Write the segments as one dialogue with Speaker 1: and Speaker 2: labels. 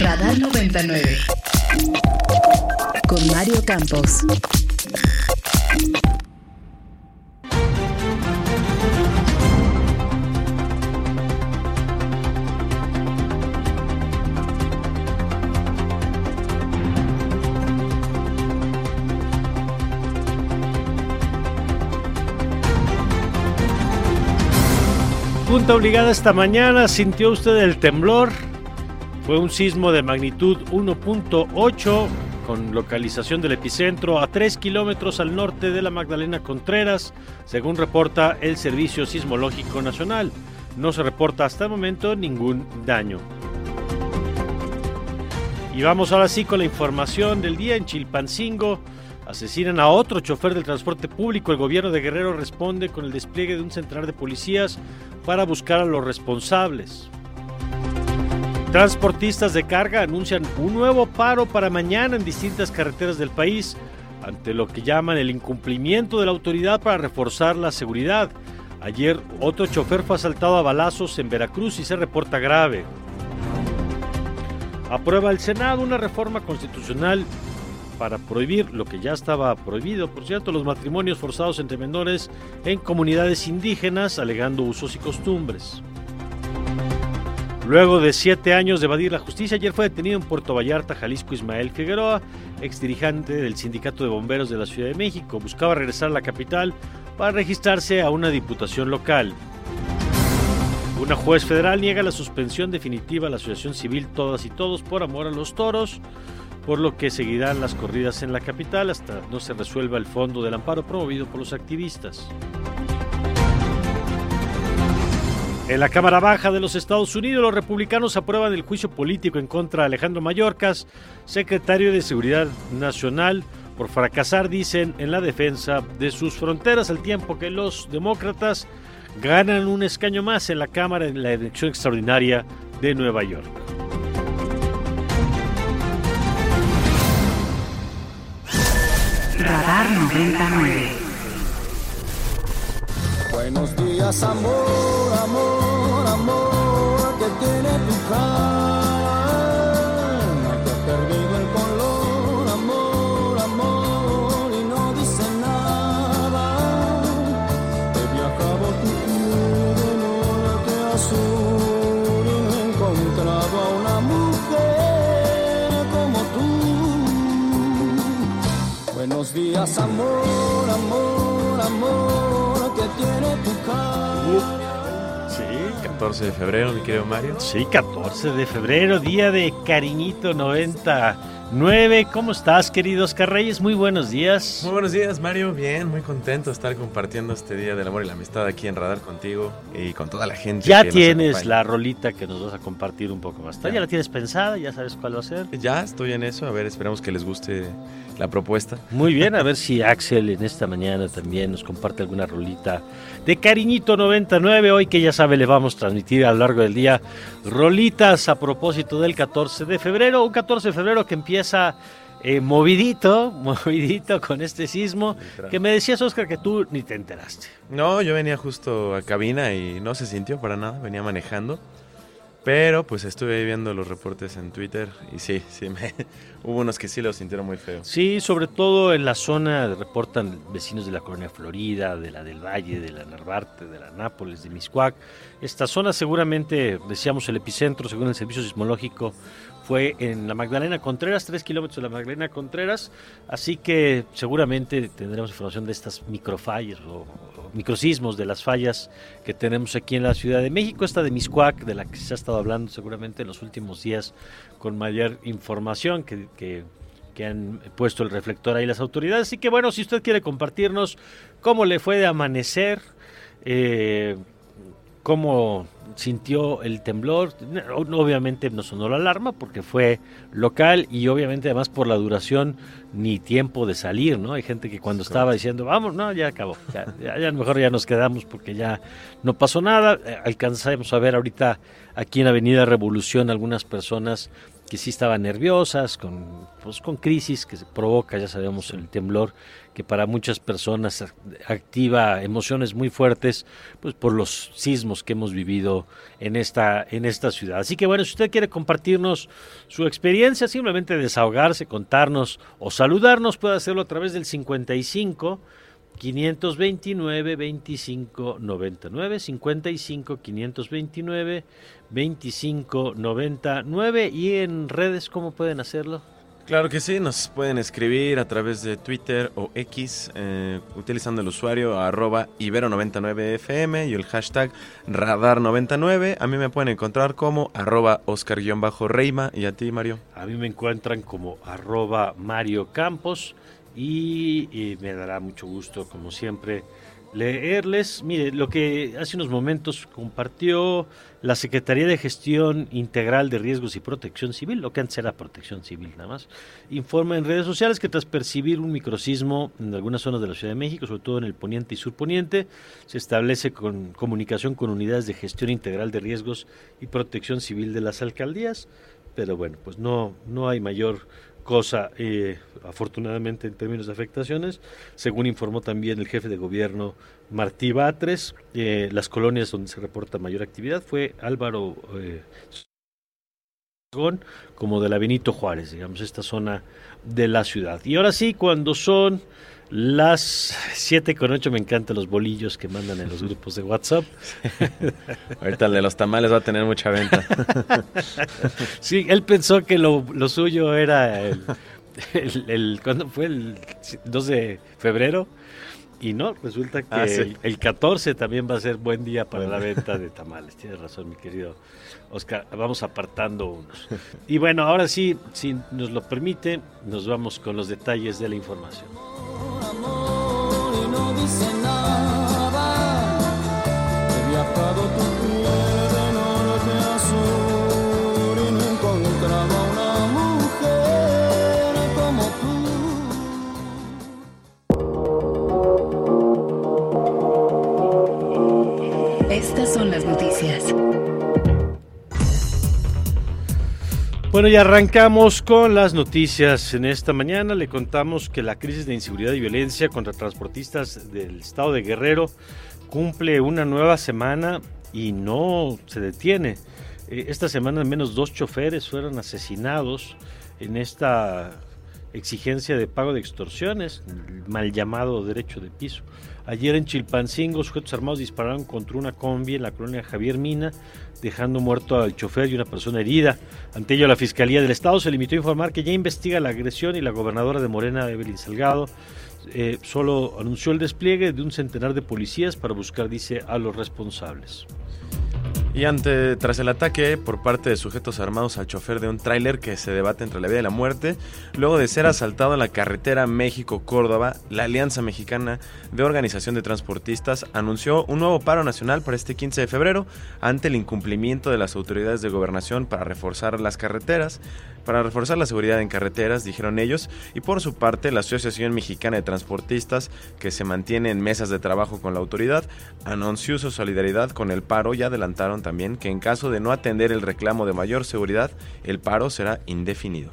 Speaker 1: Radar 99. Con Mario Campos.
Speaker 2: Punta obligada esta mañana, ¿sintió usted el temblor? Fue un sismo de magnitud 1.8 con localización del epicentro a 3 kilómetros al norte de la Magdalena Contreras, según reporta el Servicio Sismológico Nacional. No se reporta hasta el momento ningún daño. Y vamos ahora sí con la información del día en Chilpancingo. Asesinan a otro chofer del transporte público. El gobierno de Guerrero responde con el despliegue de un central de policías para buscar a los responsables. Transportistas de carga anuncian un nuevo paro para mañana en distintas carreteras del país ante lo que llaman el incumplimiento de la autoridad para reforzar la seguridad. Ayer otro chofer fue asaltado a balazos en Veracruz y se reporta grave. Aprueba el Senado una reforma constitucional para prohibir lo que ya estaba prohibido, por cierto, los matrimonios forzados entre menores en comunidades indígenas, alegando usos y costumbres. Luego de siete años de evadir la justicia, ayer fue detenido en Puerto Vallarta, Jalisco, Ismael Figueroa, exdirigente del Sindicato de Bomberos de la Ciudad de México. Buscaba regresar a la capital para registrarse a una diputación local. Una juez federal niega la suspensión definitiva a la Asociación Civil Todas y Todos por Amor a los Toros, por lo que seguirán las corridas en la capital hasta no se resuelva el fondo del amparo promovido por los activistas. En la Cámara Baja de los Estados Unidos, los republicanos aprueban el juicio político en contra de Alejandro Mayorkas, secretario de Seguridad Nacional, por fracasar, dicen, en la defensa de sus fronteras, al tiempo que los demócratas ganan un escaño más en la Cámara en la elección extraordinaria de Nueva York.
Speaker 1: Radar 99.
Speaker 3: Buenos días, amor, amor, amor, que tiene tu calma, que ha perdido el color, amor, amor, y no dice nada. He viajado tu piel de norte a sur y no he encontrado a una mujer como tú. Buenos días, amor, cara.
Speaker 2: Sí,
Speaker 4: 14 de febrero, mi querido Mario.
Speaker 2: Sí, 14 de febrero, día de Cariñito 99. ¿Cómo estás, querido Oscar Reyes? Muy buenos días.
Speaker 4: Muy buenos días, Mario. Bien, muy contento de estar compartiendo este Día del Amor y la Amistad aquí en Radar contigo y con toda la gente.
Speaker 2: Ya
Speaker 4: que
Speaker 2: tienes la rolita que nos vas a compartir un poco más tarde. ¿Ya la tienes pensada? ¿Ya sabes cuál va a ser?
Speaker 4: Ya estoy en eso. A ver, esperamos que les guste la propuesta.
Speaker 2: Muy bien, a ver si Axel en esta mañana también nos comparte alguna rolita de Cariñito 99. Hoy que ya sabe, le vamos a transmitir a lo largo del día rolitas a propósito del 14 de febrero. Un 14 de febrero que empieza eh, movidito, movidito con este sismo. Que me decías, Oscar, que tú ni te enteraste.
Speaker 4: No, yo venía justo a cabina y no se sintió para nada. Venía manejando. Pero pues estuve viendo los reportes en Twitter y sí, sí, me, hubo unos que sí lo sintieron muy feo.
Speaker 2: Sí, sobre todo en la zona reportan vecinos de la colonia Florida, de la del Valle, de la Narvarte, de la Nápoles, de Miscuac. Esta zona seguramente, decíamos, el epicentro, según el servicio sismológico, fue en la Magdalena Contreras, tres kilómetros de la Magdalena Contreras, así que seguramente tendremos información de estas microfallas o, o microsismos, de las fallas que tenemos aquí en la Ciudad de México, esta de Miscuac, de la que se ha estado hablando seguramente en los últimos días con mayor información que, que que han puesto el reflector ahí las autoridades. Así que bueno, si usted quiere compartirnos cómo le fue de amanecer, eh, cómo sintió el temblor. Obviamente no sonó la alarma porque fue local y obviamente además por la duración ni tiempo de salir, ¿no? Hay gente que cuando estaba diciendo, vamos, no, ya acabó, ya, ya, ya mejor ya nos quedamos porque ya no pasó nada. Eh, Alcanzamos a ver ahorita aquí en Avenida Revolución algunas personas que sí estaban nerviosas, con, pues, con crisis que se provoca, ya sabemos, el temblor, que para muchas personas activa emociones muy fuertes, pues por los sismos que hemos vivido en esta, en esta ciudad. Así que bueno, si usted quiere compartirnos su experiencia, simplemente desahogarse, contarnos o saludarnos, puede hacerlo a través del 55 529 25 99 55 529 25 99 y en redes cómo pueden hacerlo
Speaker 4: Claro que sí, nos pueden escribir a través de Twitter o X eh, utilizando el usuario arroba ibero99fm y el hashtag radar99. A mí me pueden encontrar como arroba oscar-reima y a ti Mario.
Speaker 2: A mí me encuentran como arroba Mario Campos y, y me dará mucho gusto como siempre leerles. Mire, lo que hace unos momentos compartió la Secretaría de Gestión Integral de Riesgos y Protección Civil, lo que antes era Protección Civil nada más, informa en redes sociales que tras percibir un microsismo en algunas zonas de la Ciudad de México, sobre todo en el poniente y surponiente, se establece con comunicación con unidades de gestión integral de riesgos y protección civil de las alcaldías, pero bueno, pues no, no hay mayor cosa, eh, afortunadamente en términos de afectaciones, según informó también el jefe de gobierno Martí Batres, eh, las colonias donde se reporta mayor actividad fue Álvaro eh, como de la Benito Juárez, digamos, esta zona de la ciudad. Y ahora sí, cuando son las 7 con 8 me encantan los bolillos que mandan en los grupos de WhatsApp.
Speaker 4: Ahorita el de los tamales va a tener mucha venta.
Speaker 2: sí, él pensó que lo, lo suyo era el, el, el, ¿cuándo fue? El 2 de febrero. Y no, resulta que
Speaker 4: Ah, sí.
Speaker 2: el, el 14 también va a ser buen día para la venta de tamales. Tienes razón, mi querido Oscar. Vamos apartando unos. Y bueno, ahora sí, si nos lo permite, nos vamos con los detalles de la información.
Speaker 3: Amor
Speaker 2: Bueno, y arrancamos con las noticias. En esta mañana le contamos que la crisis de inseguridad y violencia contra transportistas del estado de Guerrero cumple una nueva semana y no se detiene. Eh, Esta semana al menos dos choferes fueron asesinados en esta exigencia de pago de extorsiones, mal llamado derecho de piso. Ayer en Chilpancingo, sujetos armados dispararon contra una combi en la colonia Javier Mina, dejando muerto al chofer y una persona herida. Ante ello, la Fiscalía del Estado se limitó a informar que ya investiga la agresión y la gobernadora de Morena, Evelyn Salgado, eh, solo anunció el despliegue de un centenar de policías para buscar, dice, a los responsables.
Speaker 4: Y ante, tras el ataque por parte de sujetos armados al chofer de un tráiler que se debate entre la vida y la muerte, luego de ser asaltado en la carretera México-Córdoba, la Alianza Mexicana de Organización de Transportistas anunció un nuevo paro nacional para este 15 de febrero ante el incumplimiento de las autoridades de gobernación para reforzar las carreteras, para reforzar la seguridad en carreteras, dijeron ellos, y por su parte la Asociación Mexicana de Transportistas, que se mantiene en mesas de trabajo con la autoridad, anunció su solidaridad con el paro y adelantaron también que en caso de no atender el reclamo de mayor seguridad, el paro será indefinido.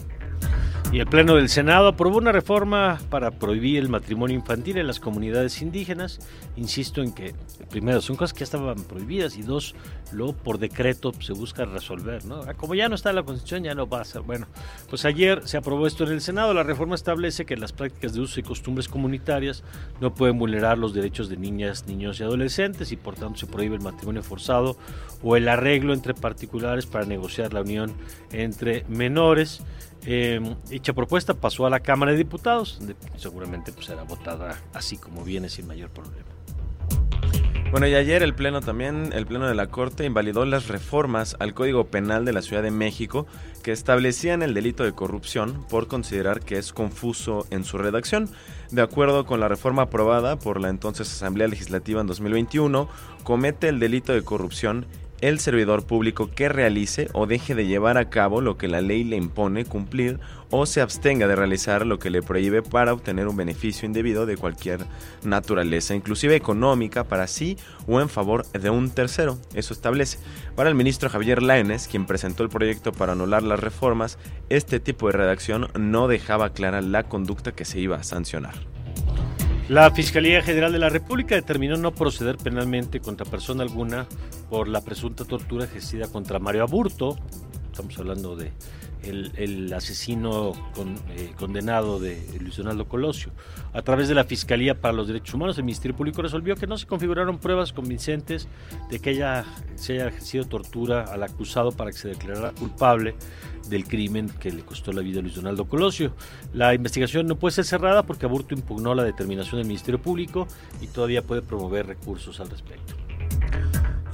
Speaker 2: Y el Pleno del Senado aprobó una reforma para prohibir el matrimonio infantil en las comunidades indígenas. Insisto en que, primero, son cosas que ya estaban prohibidas y dos, luego por decreto se busca resolver, ¿no? Ah, Como ya no está la Constitución, ya no va a ser. Bueno, pues ayer se aprobó esto en el Senado. La reforma establece que las prácticas de uso y costumbres comunitarias no pueden vulnerar los derechos de niñas, niños y adolescentes y por tanto se prohíbe el matrimonio forzado o el arreglo entre particulares para negociar la unión entre menores. Eh, dicha propuesta pasó a la Cámara de Diputados, donde seguramente pues, será votada así como viene sin mayor problema.
Speaker 4: Bueno, y ayer el Pleno también, el Pleno de la Corte, invalidó las reformas al Código Penal de la Ciudad de México que establecían el delito de corrupción por considerar que es confuso en su redacción. De acuerdo con la reforma aprobada por la entonces Asamblea Legislativa en 2021, comete el delito de corrupción el servidor público que realice o deje de llevar a cabo lo que la ley le impone cumplir o se abstenga de realizar lo que le prohíbe para obtener un beneficio indebido de cualquier naturaleza, inclusive económica, para sí o en favor de un tercero. Eso establece. Para el ministro Javier Laines, quien presentó el proyecto para anular las reformas, este tipo de redacción no dejaba clara la conducta que se iba a sancionar.
Speaker 2: La Fiscalía General de la República determinó no proceder penalmente contra persona alguna por la presunta tortura ejercida contra Mario Aburto. Estamos hablando de el, asesino eh, condenado de Luis Donaldo Colosio. A través de la Fiscalía para los Derechos Humanos, el Ministerio Público resolvió que no se configuraron pruebas convincentes de que haya, se haya ejercido tortura al acusado para que se declarara culpable del crimen que le costó la vida a Luis Donaldo Colosio. La investigación no puede ser cerrada porque Aburto impugnó la determinación del Ministerio Público y todavía puede promover recursos al respecto.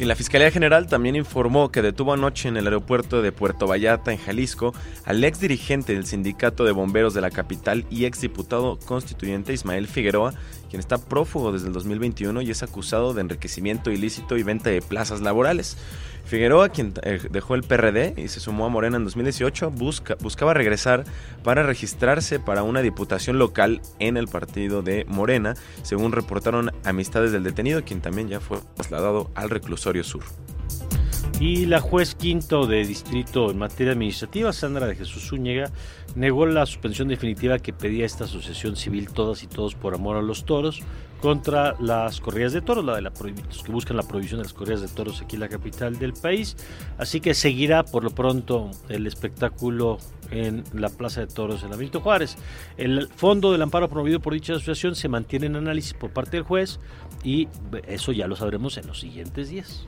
Speaker 4: Y la Fiscalía General también informó que detuvo anoche en el aeropuerto de Puerto Vallarta, en Jalisco, al ex dirigente del Sindicato de Bomberos de la capital y ex diputado constituyente Ismael Figueroa, quien está prófugo desde el 2021 y es acusado de enriquecimiento ilícito y venta de plazas laborales. Figueroa, quien eh, dejó el PRD y se sumó a Morena en 2018, busca, buscaba regresar para registrarse para una diputación local en el partido de Morena, según reportaron amistades del detenido, quien también ya fue trasladado al reclusorio sur.
Speaker 2: Y la juez quinto de distrito en materia administrativa, Sandra de Jesús Zúñiga, negó la suspensión definitiva que pedía esta asociación civil Todas y Todos por Amor a los Toros contra las corridas de toros, la de la los que buscan la prohibición de las corridas de toros aquí en la capital del país. Así que seguirá por lo pronto el espectáculo en la Plaza de Toros en Benito Juárez. El fondo del amparo promovido por dicha asociación se mantiene en análisis por parte del juez y eso ya lo sabremos en los siguientes días.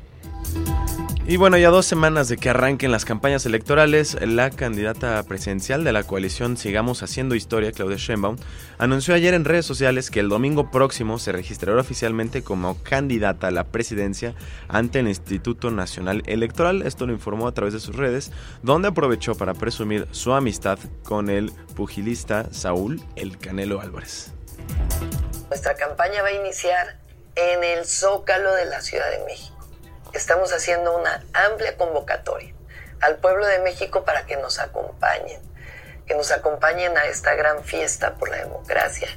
Speaker 4: Y bueno, ya dos semanas de que arranquen las campañas electorales, la candidata presidencial de la coalición Sigamos Haciendo Historia, Claudia Sheinbaum, anunció ayer en redes sociales que el domingo próximo se registrará oficialmente como candidata a la presidencia ante el Instituto Nacional Electoral. Esto lo informó a través de sus redes, donde aprovechó para presumir su amistad con el pugilista Saúl El Canelo Álvarez.
Speaker 5: Nuestra campaña va a iniciar en el Zócalo de la Ciudad de México estamos haciendo una amplia convocatoria al pueblo de México para que nos acompañen, que nos acompañen a esta gran fiesta por la democracia.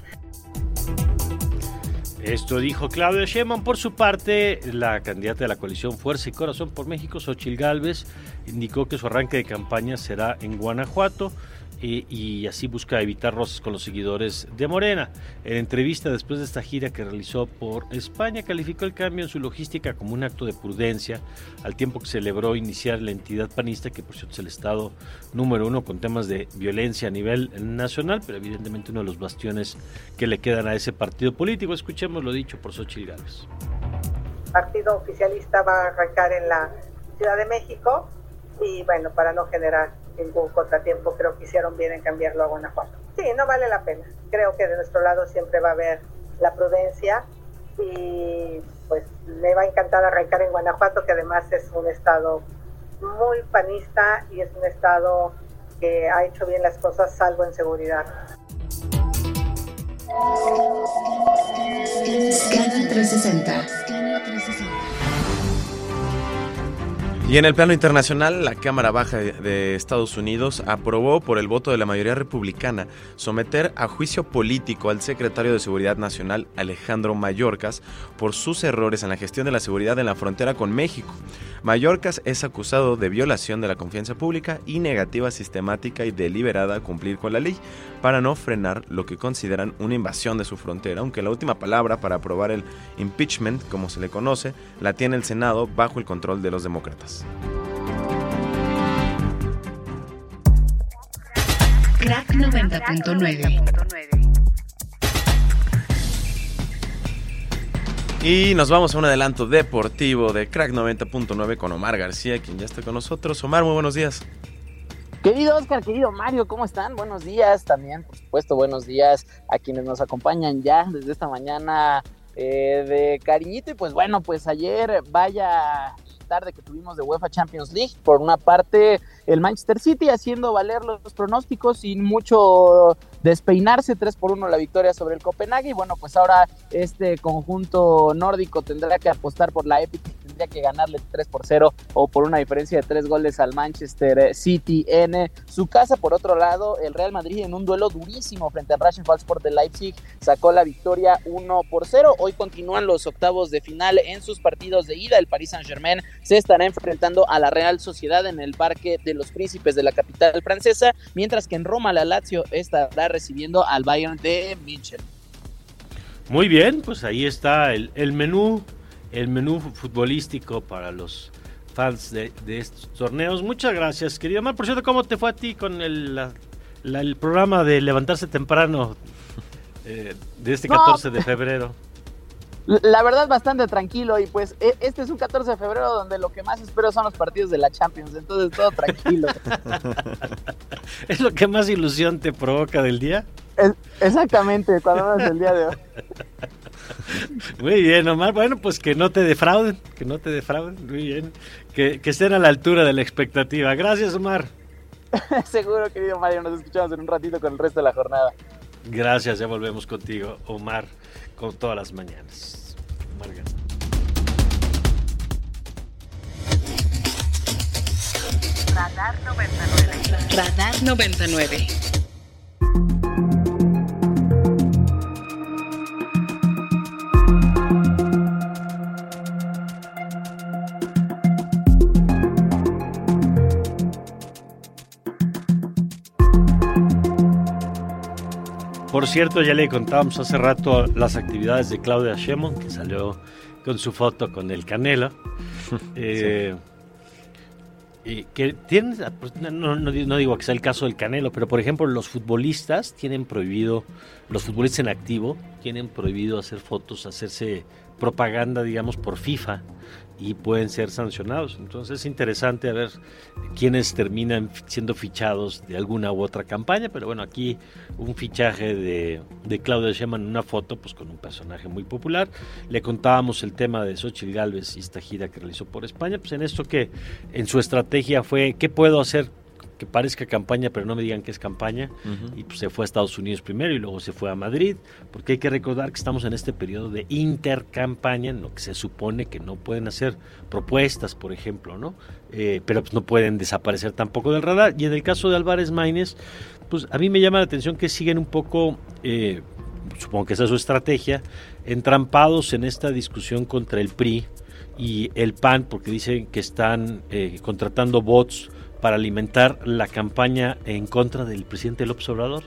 Speaker 2: Esto dijo Claudia Sheinbaum. Por su parte, la candidata de la coalición Fuerza y Corazón por México, Xochil Gálvez, indicó que su arranque de campaña será en Guanajuato y, así busca evitar roces con los seguidores de Morena. En entrevista después de esta gira que realizó por España, calificó el cambio en su logística como un acto de prudencia, al tiempo que celebró iniciar la entidad panista, que por cierto es el estado número uno con temas de violencia a nivel nacional, pero evidentemente uno de los bastiones que le quedan a ese partido político. Escuchemos lo dicho por Xochitl Gálvez.
Speaker 6: El partido oficialista va a arrancar en la Ciudad de México y bueno, para no generar ningún contratiempo, creo que hicieron bien en cambiarlo a Guanajuato. Sí, no vale la pena. Creo que de nuestro lado siempre va a haber la prudencia y pues me va a encantar arrancar en Guanajuato, que además es un estado muy panista y es un estado que ha hecho bien las cosas salvo en seguridad.
Speaker 1: Scanner 360.
Speaker 4: Y en el plano internacional, la Cámara Baja de Estados Unidos aprobó por el voto de la mayoría republicana someter a juicio político al secretario de Seguridad Nacional Alejandro Mayorkas por sus errores en la gestión de la seguridad en la frontera con México. Mayorkas es acusado de violación de la confianza pública y negativa sistemática y deliberada a cumplir con la ley para no frenar lo que consideran una invasión de su frontera, aunque la última palabra para aprobar el impeachment, como se le conoce, la tiene el Senado bajo el control de los demócratas.
Speaker 1: Crack 90.9.
Speaker 4: Y nos vamos a un adelanto deportivo de Crack 90.9 con Omar García, quien ya está con nosotros. Omar, muy buenos días.
Speaker 7: Querido Oscar, querido Mario, ¿cómo están? Buenos días también, por supuesto, buenos días a quienes nos acompañan ya desde esta mañana eh, de cariñito. Y pues bueno, pues ayer vaya tarde que tuvimos de UEFA Champions League. Por una parte, el Manchester City haciendo valer los pronósticos sin mucho despeinarse, 3 por 1 la victoria sobre el Copenhague. Y bueno, pues ahora este conjunto nórdico tendrá que apostar por la Epic, tendría que ganarle 3 por 0 o por una diferencia de 3 goles al Manchester City en su casa. Por otro lado, el Real Madrid en un duelo durísimo frente al Sport de Leipzig sacó la victoria 1 por 0. Hoy continúan los octavos de final en sus partidos de ida. El Paris Saint-Germain se estará enfrentando a la Real Sociedad en el Parque de los Príncipes de la capital francesa, mientras que en Roma la Lazio estará recibiendo al Bayern de München.
Speaker 2: Muy bien, pues ahí está el menú, el menú futbolístico para los fans de, de estos torneos. Muchas gracias, querido Mar. Por cierto, ¿cómo te fue a ti con el, la- la- el programa de levantarse temprano eh, de este
Speaker 7: No.
Speaker 2: 14 de febrero?
Speaker 7: La verdad, bastante tranquilo. Y pues e- este es un 14 de febrero donde lo que más espero son los partidos de la Champions. Entonces, todo tranquilo.
Speaker 2: ¿Es lo que más ilusión te provoca del día?
Speaker 7: Es- exactamente, cuando menos el día de hoy.
Speaker 2: Muy bien, Omar. Bueno, pues que no te defrauden, que no te defrauden. Muy bien. Que, que estén a la altura de la expectativa. Gracias, Omar.
Speaker 7: Seguro, querido Mario. Nos escuchamos en un ratito con el resto de la jornada.
Speaker 2: Gracias, ya volvemos contigo, Omar, con todas las mañanas. Omar.
Speaker 1: Radar 99. Radar 99.
Speaker 2: Por cierto, ya le contábamos hace rato las actividades de Claudia Sheinbaum, que salió con su foto con el Canelo. Eh, y que tienen, no, no- no digo que sea el caso del Canelo, pero por ejemplo los futbolistas tienen prohibido, los futbolistas en activo tienen prohibido hacer fotos, hacerse propaganda, digamos, por FIFA y pueden ser sancionados. Entonces es interesante a ver quiénes terminan siendo fichados de alguna u otra campaña, pero bueno, aquí un fichaje de, de Claudia Sheinbaum en una foto, pues con un personaje muy popular. Le contábamos el tema de Xochitl Galvez y esta gira que realizó por España, pues en esto que en su estrategia fue, ¿qué puedo hacer? Que parezca campaña, pero no me digan que es campaña. Y pues se fue a Estados Unidos primero y luego se fue a Madrid, porque hay que recordar que estamos en este periodo de intercampaña, en lo que se supone que no pueden hacer propuestas, por ejemplo, ¿no? Eh, pero pues no pueden desaparecer tampoco del radar. Y en el caso de Álvarez Maínez, pues a mí me llama la atención que siguen un poco, eh, supongo que esa es su estrategia, entrampados en esta discusión contra el PRI y el PAN, porque dicen que están eh, contratando bots para alimentar la campaña en contra del presidente López Obrador,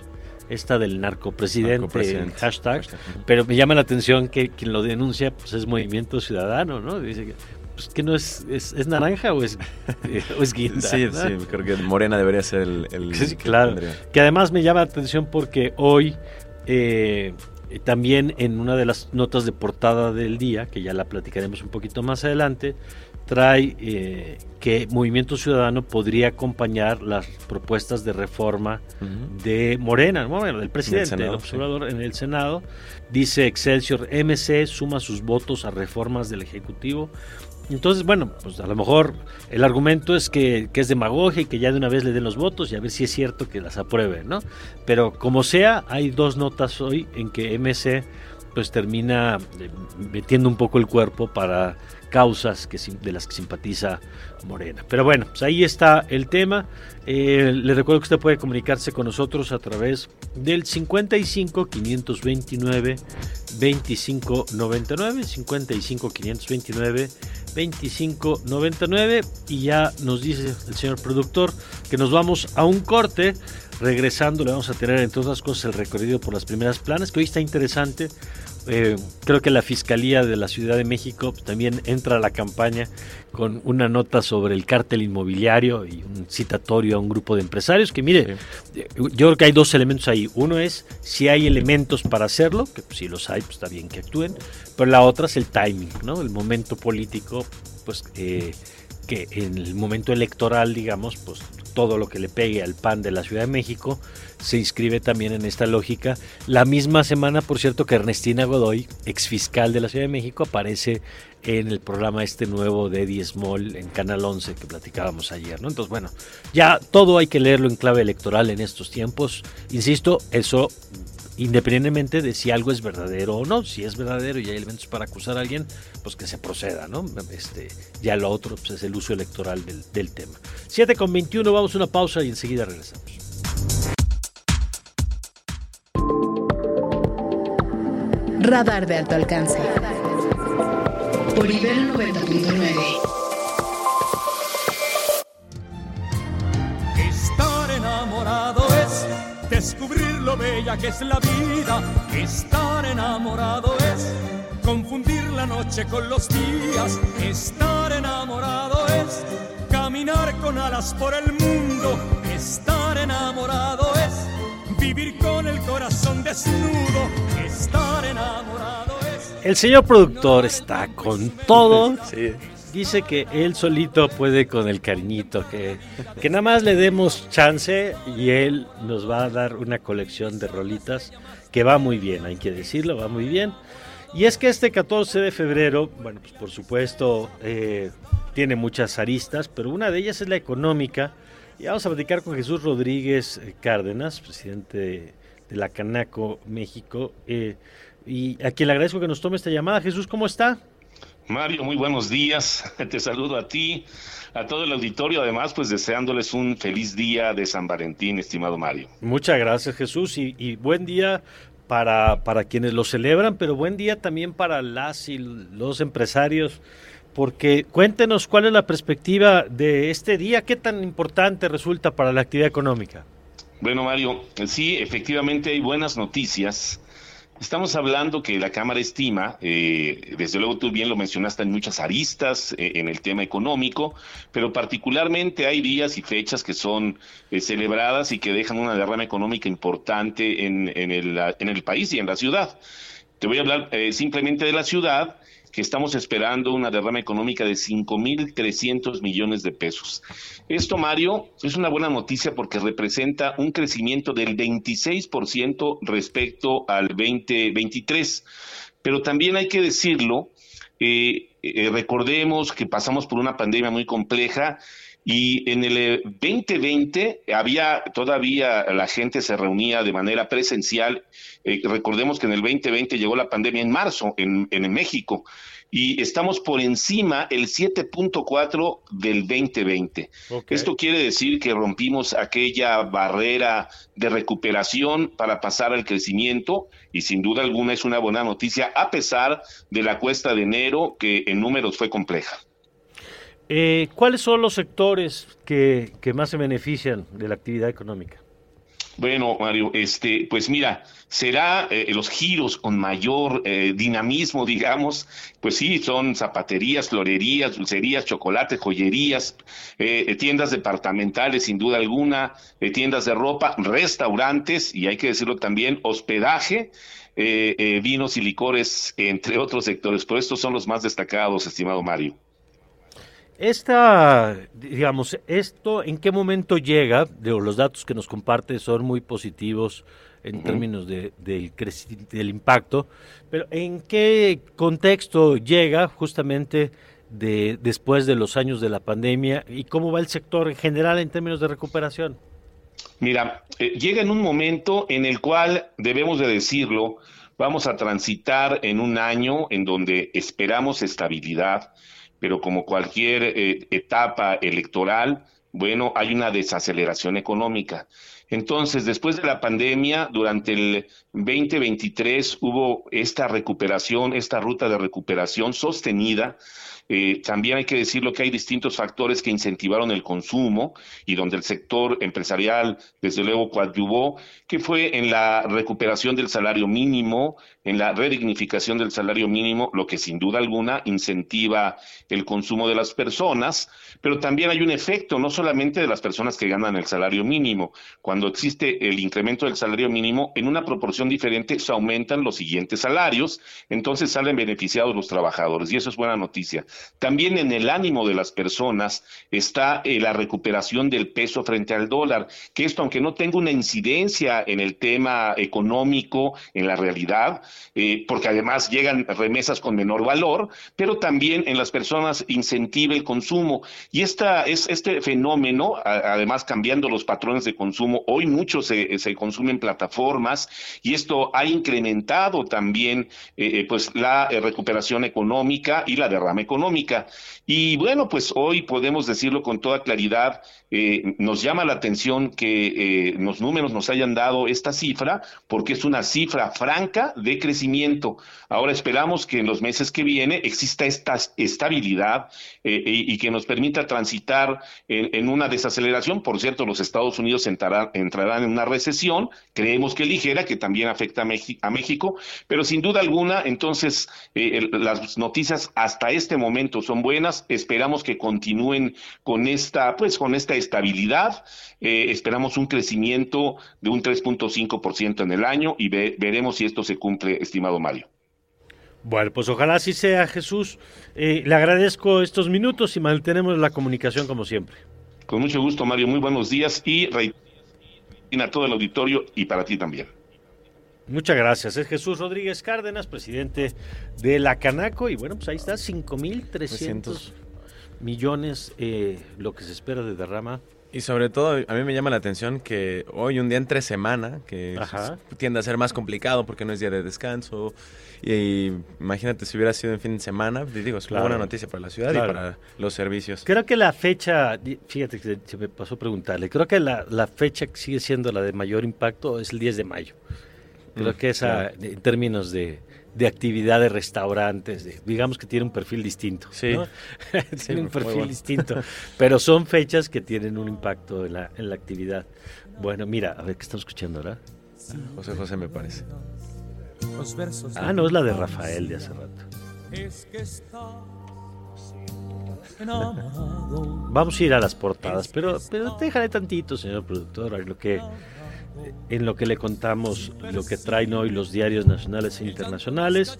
Speaker 2: esta del narcopresidente,
Speaker 4: Narcopresidente.
Speaker 2: hashtag, pero me llama la atención que quien lo denuncia pues es Movimiento Ciudadano, ¿no? Dice que, pues, que no es, es, es naranja o es, eh, o es guinda.
Speaker 4: Sí,
Speaker 2: ¿no?
Speaker 4: sí, creo que Morena debería ser el... el
Speaker 2: Sí, claro. Que además me llama la atención porque hoy eh, también en una de las notas de portada del día, que ya la platicaremos un poquito más adelante, trae eh, que Movimiento Ciudadano podría acompañar las propuestas de reforma de Morena, bueno, del presidente
Speaker 4: Senado,
Speaker 2: López
Speaker 4: sí.
Speaker 2: Obrador, en el Senado. Dice Excelsior, MC suma sus votos a reformas del Ejecutivo. Entonces, bueno, pues a lo mejor el argumento es que, que es demagogia y que ya de una vez le den los votos y a ver si es cierto que las apruebe, ¿no? Pero como sea, hay dos notas hoy en que MC pues termina eh, metiendo un poco el cuerpo para causas que, de las que simpatiza Morena. Pero bueno, pues ahí está el tema. Eh, le recuerdo que usted puede comunicarse con nosotros a través del 55 529 25 99 55 529 25 99 y ya nos dice el señor productor que nos vamos a un corte regresando le vamos a tener entre otras cosas el recorrido por las primeras planas que hoy está interesante Eh, creo que la Fiscalía de la Ciudad de México también entra a la campaña con una nota sobre el cártel inmobiliario y un citatorio a un grupo de empresarios que mire, eh, yo creo que hay dos elementos ahí. Uno es si hay elementos para hacerlo, que si los hay, pues está bien que actúen, pero la otra es el timing, ¿no? El momento político, pues eh, que en el momento electoral, digamos, pues todo lo que le pegue al PAN de la Ciudad de México se inscribe también en esta lógica. La misma semana, por cierto, que Ernestina Godoy, exfiscal de la Ciudad de México, aparece en el programa este nuevo de Eddie Small en Canal 11 que platicábamos ayer, ¿no? Entonces, bueno, ya todo hay que leerlo en clave electoral en estos tiempos. Insisto, eso independientemente de si algo es verdadero o no, si es verdadero y hay elementos para acusar a alguien, pues que se proceda, ¿no? Este, ya lo otro pues, es el uso electoral del, del tema. 7 con 21, vamos a una pausa y enseguida regresamos.
Speaker 1: Radar de alto alcance. Por Ibero 90.9.
Speaker 3: bella que es la vida. Estar enamorado es confundir la noche con los días. Estar enamorado es caminar con alas por el mundo. Estar enamorado es vivir con el corazón desnudo. Estar enamorado es...
Speaker 2: El señor productor está con todo.
Speaker 4: Sí.
Speaker 2: Dice que él solito puede con el cariñito, que, que nada más le demos chance y él nos va a dar una colección de rolitas que va muy bien, hay que decirlo, va muy bien. Y es que este 14 de febrero, bueno, pues por supuesto eh, tiene muchas aristas, pero una de ellas es la económica. Y vamos a platicar con Jesús Rodríguez eh, Cárdenas, presidente de, la Canaco México, eh, y a quien le agradezco que nos tome esta llamada. Jesús, ¿cómo está?
Speaker 8: Mario, muy buenos días. Te saludo a ti, a todo el auditorio, además, pues deseándoles un feliz día de San Valentín, estimado Mario.
Speaker 2: Muchas gracias, Jesús, y, y buen día para, para quienes lo celebran, pero buen día también para las y los empresarios, porque cuéntenos cuál es la perspectiva de este día, qué tan importante resulta para la actividad económica.
Speaker 8: Bueno, Mario, sí, efectivamente hay buenas noticias. Estamos hablando que la Cámara estima, eh, desde luego tú bien lo mencionaste, en muchas aristas eh, en el tema económico, pero particularmente hay días y fechas que son eh, celebradas y que dejan una derrama económica importante en, el, en el país y en la ciudad. Te voy a hablar eh, simplemente de la ciudad, que estamos esperando una derrama económica de 5.300 millones de pesos. Esto, Mario, es una buena noticia porque representa un crecimiento del 26% respecto al 2023. Pero también hay que decirlo, eh, eh, recordemos que pasamos por una pandemia muy compleja y en el 2020 había todavía la gente se reunía de manera presencial. Eh, recordemos que en el 2020 llegó la pandemia en marzo en, en México y estamos por encima el 7.4 del 2020.
Speaker 2: Okay.
Speaker 8: Esto quiere decir que rompimos aquella barrera de recuperación para pasar al crecimiento y sin duda alguna es una buena noticia a pesar de la cuesta de enero que en números fue compleja.
Speaker 2: Eh, ¿Cuáles son los sectores que, que, más se benefician de la actividad económica?
Speaker 8: Bueno, Mario, este, pues mira, será eh, los giros con mayor eh, dinamismo, digamos, pues sí, son zapaterías, florerías, dulcerías, chocolates, joyerías, eh, tiendas departamentales, sin duda alguna, tiendas de ropa, restaurantes y hay que decirlo también, hospedaje. vinos y licores, entre otros sectores, pero estos son los más destacados, estimado Mario.
Speaker 2: Esta, digamos, esto, ¿en qué momento llega? De los datos que nos comparte son muy positivos en uh -huh. términos de, del, del impacto, pero ¿en qué contexto llega justamente de, después de los años de la pandemia y cómo va el sector en general en términos de recuperación?
Speaker 8: Mira, eh, llega en un momento en el cual, debemos de decirlo, vamos a transitar en un año en donde esperamos estabilidad, pero como cualquier eh, etapa electoral, bueno, hay una desaceleración económica. Entonces, después de la pandemia, durante el 2023 hubo esta recuperación, esta ruta de recuperación sostenida. Eh, también hay que decirlo que hay distintos factores que incentivaron el consumo y donde el sector empresarial, desde luego, coadyuvó, que fue en la recuperación del salario mínimo, en la redignificación del salario mínimo, lo que sin duda alguna incentiva el consumo de las personas, pero también hay un efecto, no solamente de las personas que ganan el salario mínimo. Cuando existe el incremento del salario mínimo, en una proporción diferente se aumentan los siguientes salarios, entonces salen beneficiados los trabajadores, y eso es buena noticia. También en el ánimo de las personas está eh, la recuperación del peso frente al dólar, que esto, aunque no tenga una incidencia en el tema económico, en la realidad, eh, porque además llegan remesas con menor valor, pero también en las personas incentiva el consumo. Y esta, es, este fenómeno, además cambiando los patrones de consumo, hoy mucho se, se consume en plataformas y esto ha incrementado también eh, eh, pues la eh, recuperación económica y la derrama económica. Y bueno, pues hoy podemos decirlo con toda claridad, eh, nos llama la atención que los números nos hayan dado esta cifra, porque es una cifra franca de crecimiento. Ahora esperamos que en los meses que viene exista esta estabilidad y, y que nos permita transitar en, en una desaceleración. Por cierto, los Estados Unidos entrarán, entrarán en una recesión, creemos que ligera, que también afecta a, México, pero sin duda alguna, entonces, eh, el- las noticias hasta este momento son buenas. Esperamos que continúen con esta, pues, con esta estabilidad. Eh, esperamos un crecimiento de un 3.5% en el año y ve- veremos si esto se cumple, estimado Mario.
Speaker 2: Bueno, pues ojalá así sea, Jesús. Eh, le agradezco estos minutos y mantenemos la comunicación como siempre.
Speaker 8: Con mucho gusto, Mario. Muy buenos días y reitero a todo el auditorio y para ti también.
Speaker 2: Muchas gracias. Es Jesús Rodríguez Cárdenas, presidente de la Canaco. Y bueno, pues ahí está, 5.300 millones eh, lo que se espera de derrama.
Speaker 4: Y sobre todo, a mí me llama la atención que hoy, un día entre semana, que
Speaker 2: Ajá.
Speaker 4: tiende a ser más complicado porque no es día de descanso. Y, imagínate si hubiera sido en fin de semana, digo, es una buena noticia para la ciudad
Speaker 2: Claro.
Speaker 4: y para los servicios.
Speaker 2: Creo que la fecha, fíjate que se me pasó preguntarle, creo que la, la fecha que sigue siendo la de mayor impacto es el 10 de mayo. Creo
Speaker 4: Mm,
Speaker 2: que esa,
Speaker 4: claro.
Speaker 2: en términos de, de actividad de restaurantes, de- digamos que tiene un perfil distinto.
Speaker 4: Sí.
Speaker 2: ¿no?
Speaker 4: Sí,
Speaker 2: tiene un perfil
Speaker 4: bueno.
Speaker 2: distinto. Pero son fechas que tienen un impacto en la, en la actividad. Bueno, mira, a ver qué estamos escuchando ahora.
Speaker 4: José José me parece.
Speaker 3: Los versos
Speaker 2: Ah, no, es la de Rafael de hace rato.
Speaker 3: Es que está enamorado.
Speaker 2: Vamos a ir a las portadas, pero, pero déjale tantito, señor productor, en lo que en lo que le contamos lo que traen hoy los diarios nacionales e internacionales.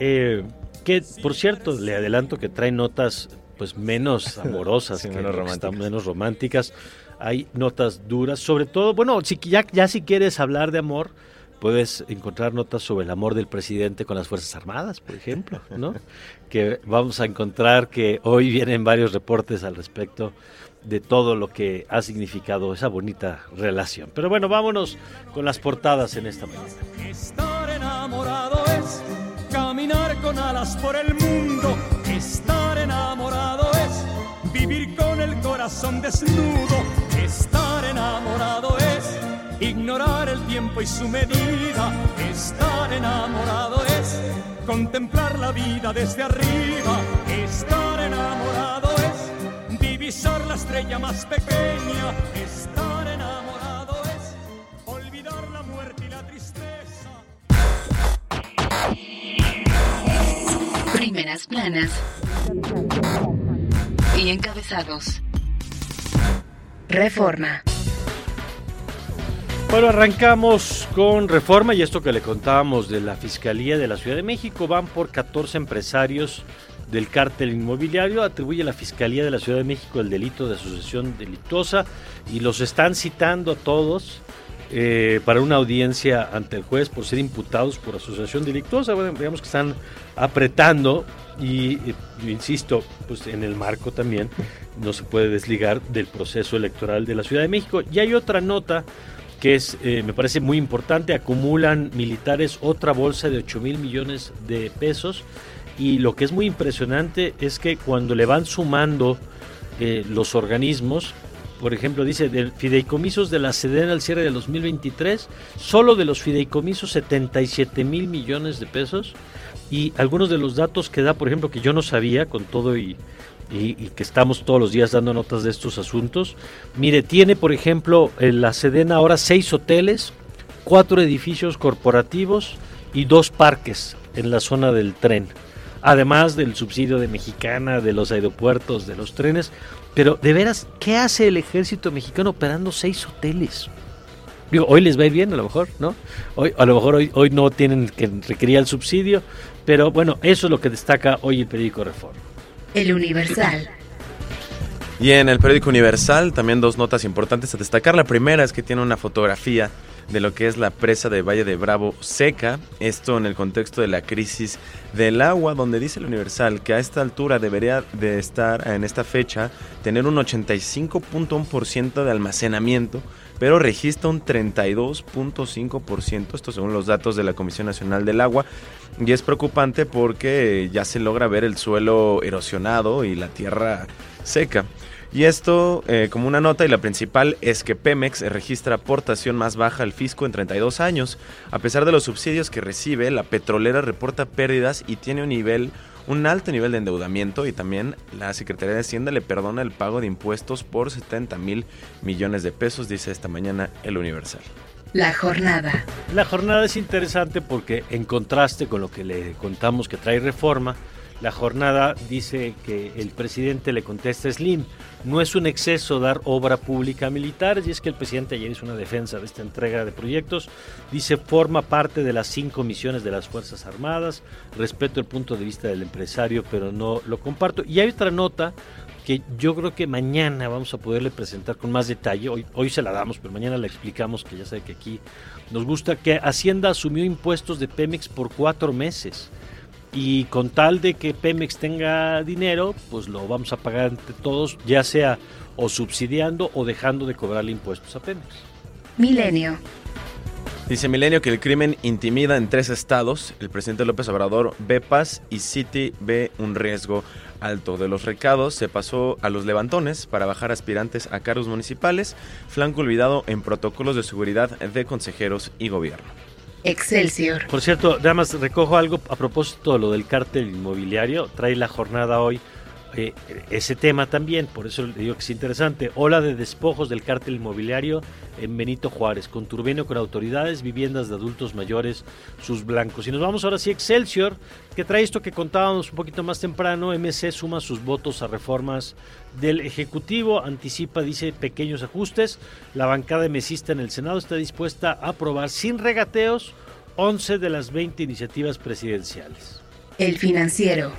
Speaker 2: Eh, que por cierto, le adelanto que traen notas pues menos amorosas,
Speaker 4: Sí,
Speaker 2: que
Speaker 4: menos
Speaker 2: que
Speaker 4: románticas.
Speaker 2: menos románticas. Hay notas duras, sobre todo, bueno, si ya, ya si quieres hablar de amor, puedes encontrar notas sobre el amor del presidente con las Fuerzas Armadas, por ejemplo, ¿no? que vamos a encontrar que hoy vienen varios reportes al respecto de todo lo que ha significado esa bonita relación. Pero bueno, vámonos con las portadas en esta mañana.
Speaker 3: Estar enamorado es caminar con alas por el mundo. Estar enamorado es vivir con el corazón desnudo. Estar enamorado es ignorar el tiempo y su medida. Estar enamorado es contemplar la vida desde arriba. Estar enamorado es divisar la estrella más pequeña. Estar enamorado es olvidar la muerte y la tristeza.
Speaker 1: Primeras planas y encabezados. Reforma.
Speaker 2: Bueno, arrancamos con reforma y esto que le contábamos de la Fiscalía de la Ciudad de México. Van por 14 empresarios del cártel inmobiliario. Atribuye a la Fiscalía de la Ciudad de México el delito de asociación delictuosa y los están citando a todos eh, para una audiencia ante el juez por ser imputados por asociación delictuosa. Bueno, digamos que están apretando y, eh, insisto, pues en el marco también no se puede desligar del proceso electoral de la Ciudad de México. Y hay otra nota que es, eh, me parece muy importante, acumulan militares otra bolsa de 8 mil millones de pesos y lo que es muy impresionante es que cuando le van sumando eh, los organismos, por ejemplo, dice, de fideicomisos de la Sedena al cierre del 2023, solo de los fideicomisos 77 mil millones de pesos y algunos de los datos que da, por ejemplo, que yo no sabía con todo y, que estamos todos los días dando notas de estos asuntos. Mire, tiene, por ejemplo, la Sedena ahora seis hoteles, cuatro edificios corporativos y dos parques en la zona del tren. Además del subsidio de Mexicana, de los aeropuertos, de los trenes. Pero, de veras, ¿qué hace el ejército mexicano operando seis hoteles? Digo, hoy les va a ir bien, a lo mejor, ¿no? Hoy, a lo mejor hoy, hoy no tienen que requerir el subsidio, pero bueno, eso es lo que destaca hoy el periódico Reforma.
Speaker 1: El Universal.
Speaker 4: Y en el periódico Universal también dos notas importantes a destacar. La primera es que tiene una fotografía de lo que es la presa de Valle de Bravo seca, esto en el contexto de la crisis del agua, donde dice el Universal que a esta altura debería de estar en esta fecha tener un 85.1% de almacenamiento, pero registra un 32.5%, esto según los datos de la Comisión Nacional del Agua, y es preocupante porque ya se logra ver el suelo erosionado y la tierra seca. Y esto eh, como una nota y la principal es que Pemex registra aportación más baja al fisco en 32 años. A pesar de los subsidios que recibe, la petrolera reporta pérdidas y tiene un nivel un alto nivel de endeudamiento y también la Secretaría de Hacienda le perdona el pago de impuestos por 70 mil millones de pesos, dice esta mañana el Universal.
Speaker 1: La jornada.
Speaker 2: La jornada es interesante porque en contraste con lo que le contamos que trae reforma, la jornada dice que el presidente le contesta Slim, no es un exceso dar obra pública a militares, y es que el presidente ayer hizo una defensa de esta entrega de proyectos, dice forma parte de las cinco misiones de las Fuerzas Armadas, respeto el punto de vista del empresario, pero no lo comparto. Y hay otra nota que yo creo que mañana vamos a poderle presentar con más detalle, hoy, hoy se la damos, pero mañana la explicamos, que ya sabe que aquí nos gusta, que Hacienda asumió impuestos de Pemex por cuatro meses y con tal de que Pemex tenga dinero, pues lo vamos a pagar entre todos, ya sea o subsidiando o dejando de cobrarle impuestos a Pemex.
Speaker 1: Milenio.
Speaker 4: Dice Milenio que el crimen intimida en tres estados. El presidente López Obrador ve paz y City ve un riesgo alto. De los recados se pasó a los levantones para bajar aspirantes a cargos municipales, flanco olvidado en protocolos de seguridad de consejeros y gobierno.
Speaker 1: Excelsior.
Speaker 2: Por cierto, nada más recojo algo a propósito de lo del cártel inmobiliario. Trae la jornada hoy eh, ese tema también, por eso le digo que es interesante. Ola de despojos del cártel inmobiliario en Benito Juárez, con turbino con autoridades, viviendas de adultos mayores, sus blancos. Y nos vamos ahora sí a Excelsior, que trae esto que contábamos un poquito más temprano. MC suma sus votos a reformas del Ejecutivo, anticipa, dice, pequeños ajustes. La bancada mesista en el Senado está dispuesta a aprobar sin regateos 11 de las 20 iniciativas presidenciales.
Speaker 1: El financiero.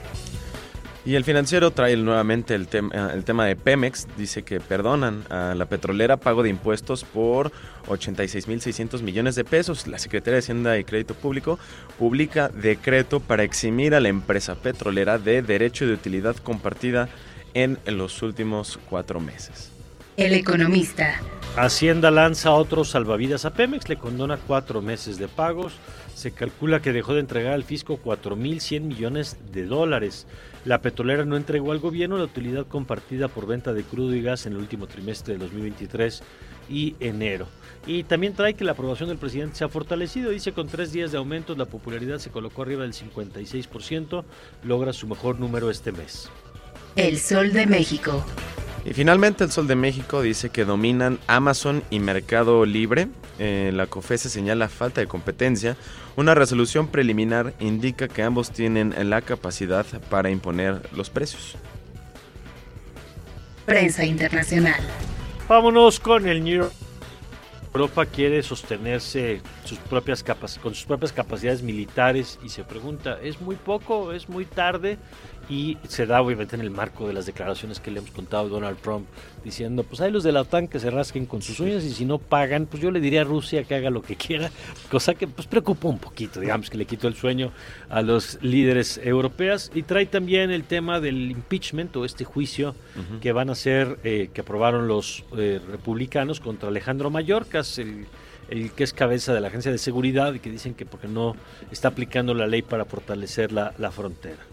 Speaker 4: Y el financiero trae nuevamente el, tema el tema de Pemex. Dice que perdonan a la petrolera pago de impuestos por 86.600 millones de pesos. La Secretaría de Hacienda y Crédito Público publica decreto para eximir a la empresa petrolera de derecho de utilidad compartida en los últimos cuatro meses.
Speaker 1: El economista.
Speaker 2: Hacienda lanza otros salvavidas a Pemex, le condona cuatro meses de pagos. Se calcula que dejó de entregar al fisco 4.100 millones de dólares. La petrolera no entregó al gobierno la utilidad compartida por venta de crudo y gas en el último trimestre de 2023 y enero. Y también trae que la aprobación del presidente se ha fortalecido. Dice con tres días de aumentos la popularidad se colocó arriba del 56%, logra su mejor número este mes.
Speaker 1: El Sol de México.
Speaker 4: Y finalmente el Sol de México dice que dominan Amazon y Mercado Libre. Eh, la COFESE señala falta de competencia. Una resolución preliminar indica que ambos tienen la capacidad para imponer los precios.
Speaker 1: Prensa internacional.
Speaker 2: Vámonos con el New York. Europa quiere sostenerse sus propias con sus propias capacidades militares y se pregunta, ¿es muy poco? ¿Es muy tarde? Y se da obviamente en el marco de las declaraciones que le hemos contado a Donald Trump, diciendo, pues hay los de la OTAN que se rasquen con sus uñas y si no pagan, pues yo le diría a Rusia que haga lo que quiera, cosa que pues preocupa un poquito, digamos que le quitó el sueño a los líderes europeas y trae también el tema del impeachment o este juicio que van a ser, eh, que aprobaron los eh, republicanos contra Alejandro Mayorkas, el, el que es cabeza de la agencia de seguridad y que dicen que porque no está aplicando la ley para fortalecer la, la frontera.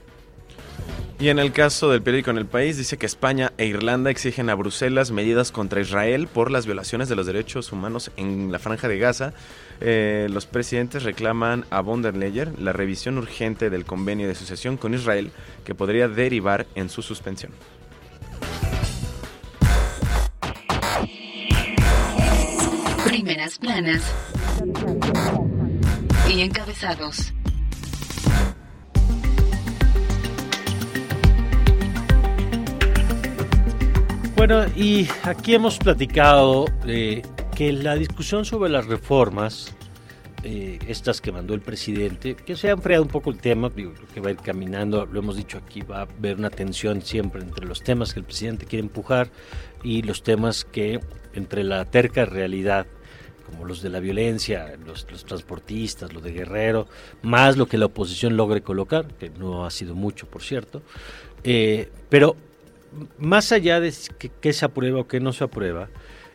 Speaker 4: Y en el caso del periódico En el País dice que España e Irlanda exigen a Bruselas medidas contra Israel por las violaciones de los derechos humanos en la franja de Gaza. Eh, los presidentes reclaman a von der Leyen la revisión urgente del convenio de asociación con Israel que podría derivar en su suspensión.
Speaker 1: Primeras planas. Y encabezados.
Speaker 2: Bueno, y aquí hemos platicado eh, que la discusión sobre las reformas eh, estas que mandó el presidente, que se ha enfriado un poco el tema, que va a ir caminando, lo hemos dicho aquí, va a haber una tensión siempre entre los temas que el presidente quiere empujar y los temas que entre la terca realidad como los de la violencia, los, los transportistas, lo de Guerrero, más lo que la oposición logre colocar, que no ha sido mucho, por cierto. Eh, pero más allá de que, se aprueba o que no se aprueba,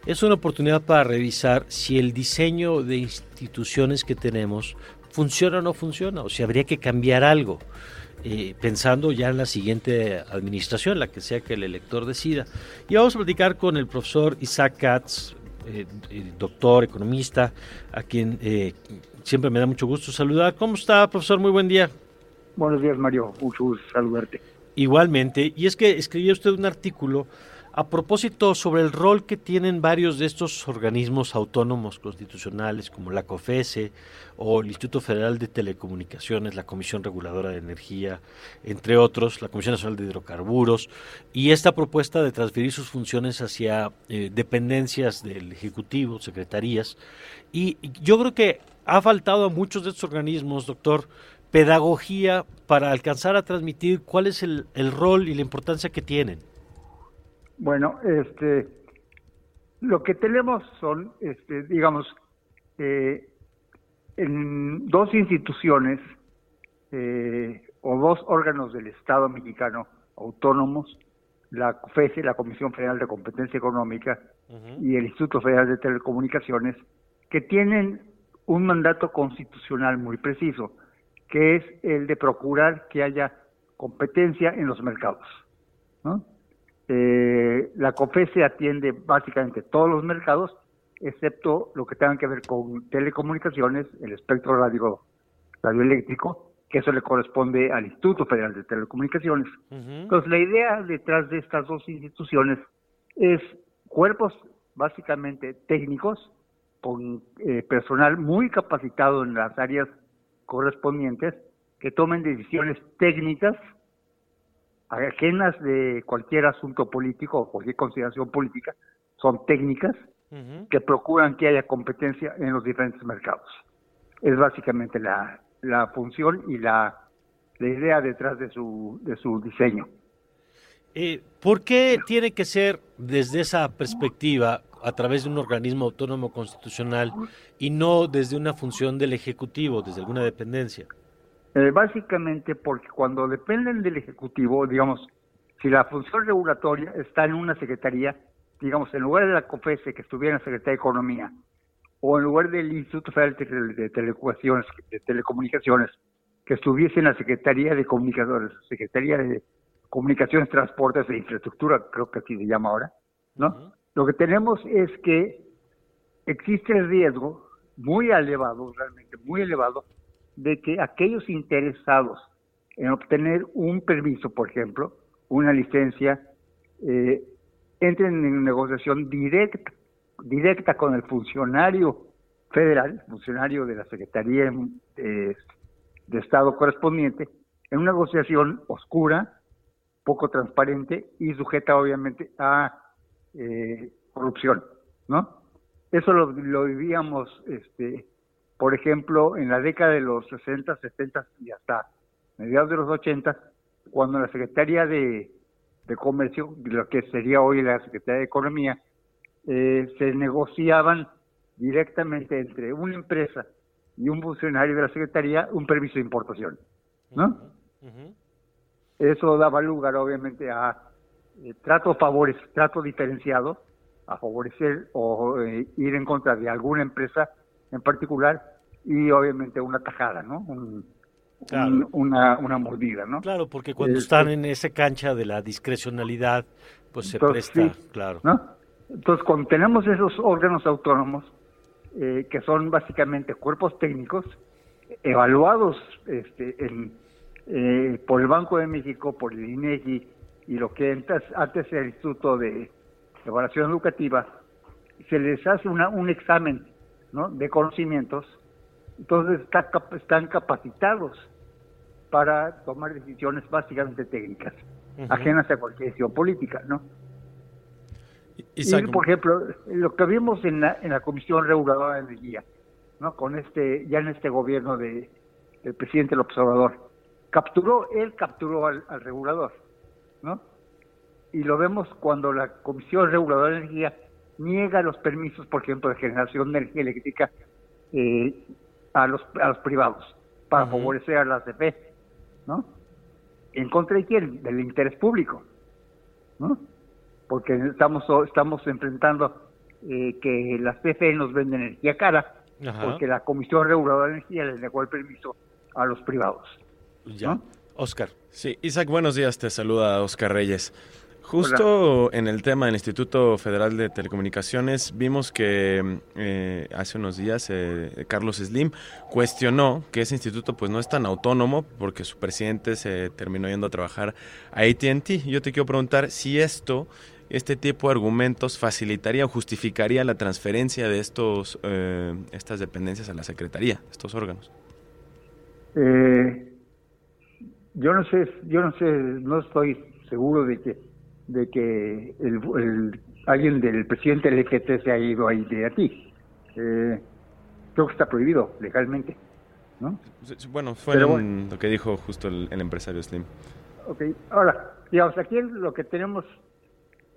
Speaker 2: es una oportunidad para revisar si el diseño de instituciones que tenemos funciona o no funciona, o si habría que cambiar algo. eh, pensando ya en la siguiente administración, la que sea que el elector decida. Y vamos a platicar con el profesor Isaac Katz, eh, doctor, economista, a quien eh, siempre me da mucho gusto saludar. ¿Cómo está, profesor? Muy buen día.
Speaker 9: Buenos días, Mario. Mucho gusto saludarte.
Speaker 2: Igualmente, y es que escribió usted un artículo a propósito sobre el rol que tienen varios de estos organismos autónomos constitucionales como la COFESE o el Instituto Federal de Telecomunicaciones, la Comisión Reguladora de Energía, entre otros, la Comisión Nacional de Hidrocarburos, y esta propuesta de transferir sus funciones hacia eh, dependencias del Ejecutivo, secretarías. Y yo creo que ha faltado a muchos de estos organismos, doctor, pedagogía para alcanzar a transmitir cuál es el, el rol y la importancia que tienen.
Speaker 9: Bueno, este, lo que tenemos son, este, digamos, eh, en dos instituciones eh, o dos órganos del Estado mexicano autónomos, la COFESE, la Comisión Federal de Competencia Económica, y el Instituto Federal de Telecomunicaciones, que tienen un mandato constitucional muy preciso, que es el de procurar que haya competencia en los mercados. ¿no? Eh, la COFESE atiende básicamente todos los mercados, excepto lo que tengan que ver con telecomunicaciones, el espectro radio, radioeléctrico, que eso le corresponde al Instituto Federal de Telecomunicaciones. Entonces, la idea detrás de estas dos instituciones es cuerpos básicamente técnicos, con eh, personal muy capacitado en las áreas correspondientes, que tomen decisiones técnicas ajenas de cualquier asunto político o cualquier consideración política, son técnicas que procuran que haya competencia en los diferentes mercados. Es básicamente la, la función y la, la idea detrás de su, de su diseño.
Speaker 2: Eh, ¿Por qué tiene que ser desde esa perspectiva a través de un organismo autónomo constitucional y no desde una función del Ejecutivo, desde alguna dependencia?
Speaker 9: Eh, básicamente porque cuando dependen del Ejecutivo, digamos, si la función regulatoria está en una secretaría, digamos, en lugar de la COFESE que estuviera en la Secretaría de Economía, o en lugar del Instituto Federal de, Telecomunicaciones, de Telecomunicaciones, que estuviese en la Secretaría de Comunicadores, Secretaría de Comunicaciones, Transportes e Infraestructura, creo que así se llama ahora, ¿no? Lo que tenemos es que existe el riesgo muy elevado, realmente muy elevado, de que aquellos interesados en obtener un permiso, por ejemplo, una licencia, eh, entren en negociación directa, directa con el funcionario federal, funcionario de la Secretaría de, de Estado correspondiente, en una negociación oscura, poco transparente y sujeta obviamente a eh, corrupción, ¿no? Eso lo, vivíamos, este, por ejemplo, en la década de los 60, 70 y hasta mediados de los 80, cuando la Secretaría de, de Comercio, lo que sería hoy la Secretaría de Economía, eh, se negociaban directamente entre una empresa y un funcionario de la Secretaría un permiso de importación, ¿no? Eso daba lugar, obviamente, a eh, trato favores, trato diferenciado, a favorecer o eh, ir en contra de alguna empresa en particular y obviamente una tajada, ¿no? Un,
Speaker 2: Claro.
Speaker 9: un- una, una mordida, ¿no?
Speaker 2: Claro, porque cuando
Speaker 9: Eh,
Speaker 2: están en esa cancha de la discrecionalidad, pues se
Speaker 9: Entonces,
Speaker 2: presta,
Speaker 9: sí,
Speaker 2: claro.
Speaker 9: ¿no? Entonces, cuando tenemos esos órganos autónomos, eh, que son básicamente cuerpos técnicos, evaluados este, en, eh, por el Banco de México, por el INEGI y lo que antes, antes era el Instituto de Evaluación Educativa, se les hace una, un examen ¿no? de conocimientos, entonces está están capacitados para tomar decisiones básicamente técnicas, ajenas a cualquier decisión política, ¿no? Y, por ejemplo, lo que vimos en la, en la Comisión Reguladora de Energía ¿no? Con este, ya en este gobierno de, del presidente López Obrador. Capturó, él capturó al, al regulador, ¿no? Y lo vemos cuando la Comisión Reguladora de Energía niega los permisos, por ejemplo, de generación de energía eléctrica eh, a los a los privados para favorecer a las CFE, ¿no? ¿En contra de quién? Del interés público, ¿no? Porque estamos estamos enfrentando eh, que las CFE nos venden energía cara,
Speaker 2: Ajá.
Speaker 9: porque la Comisión Reguladora de Energía les negó el permiso a los privados.
Speaker 2: Ya. Oscar.
Speaker 4: Sí, Isaac, buenos días, te saluda Oscar Reyes. Justo en el tema del Instituto Federal de Telecomunicaciones, vimos que eh, hace unos días eh, Carlos Slim cuestionó que ese instituto pues no es tan autónomo porque su presidente se terminó yendo a trabajar a AT&T. Yo te quiero preguntar si esto, este tipo de argumentos facilitaría o justificaría la transferencia de estos, eh, estas dependencias a la Secretaría, estos órganos.
Speaker 9: Eh, yo no sé, yo no sé, no estoy seguro de que de que el, el- alguien del presidente LGT se ha ido ahí de aquí. Eh, creo que está prohibido legalmente, ¿no?
Speaker 4: Bueno, fue
Speaker 9: bueno.
Speaker 4: lo que dijo justo el, el empresario Slim.
Speaker 9: Ok, ahora, digamos, aquí lo que tenemos,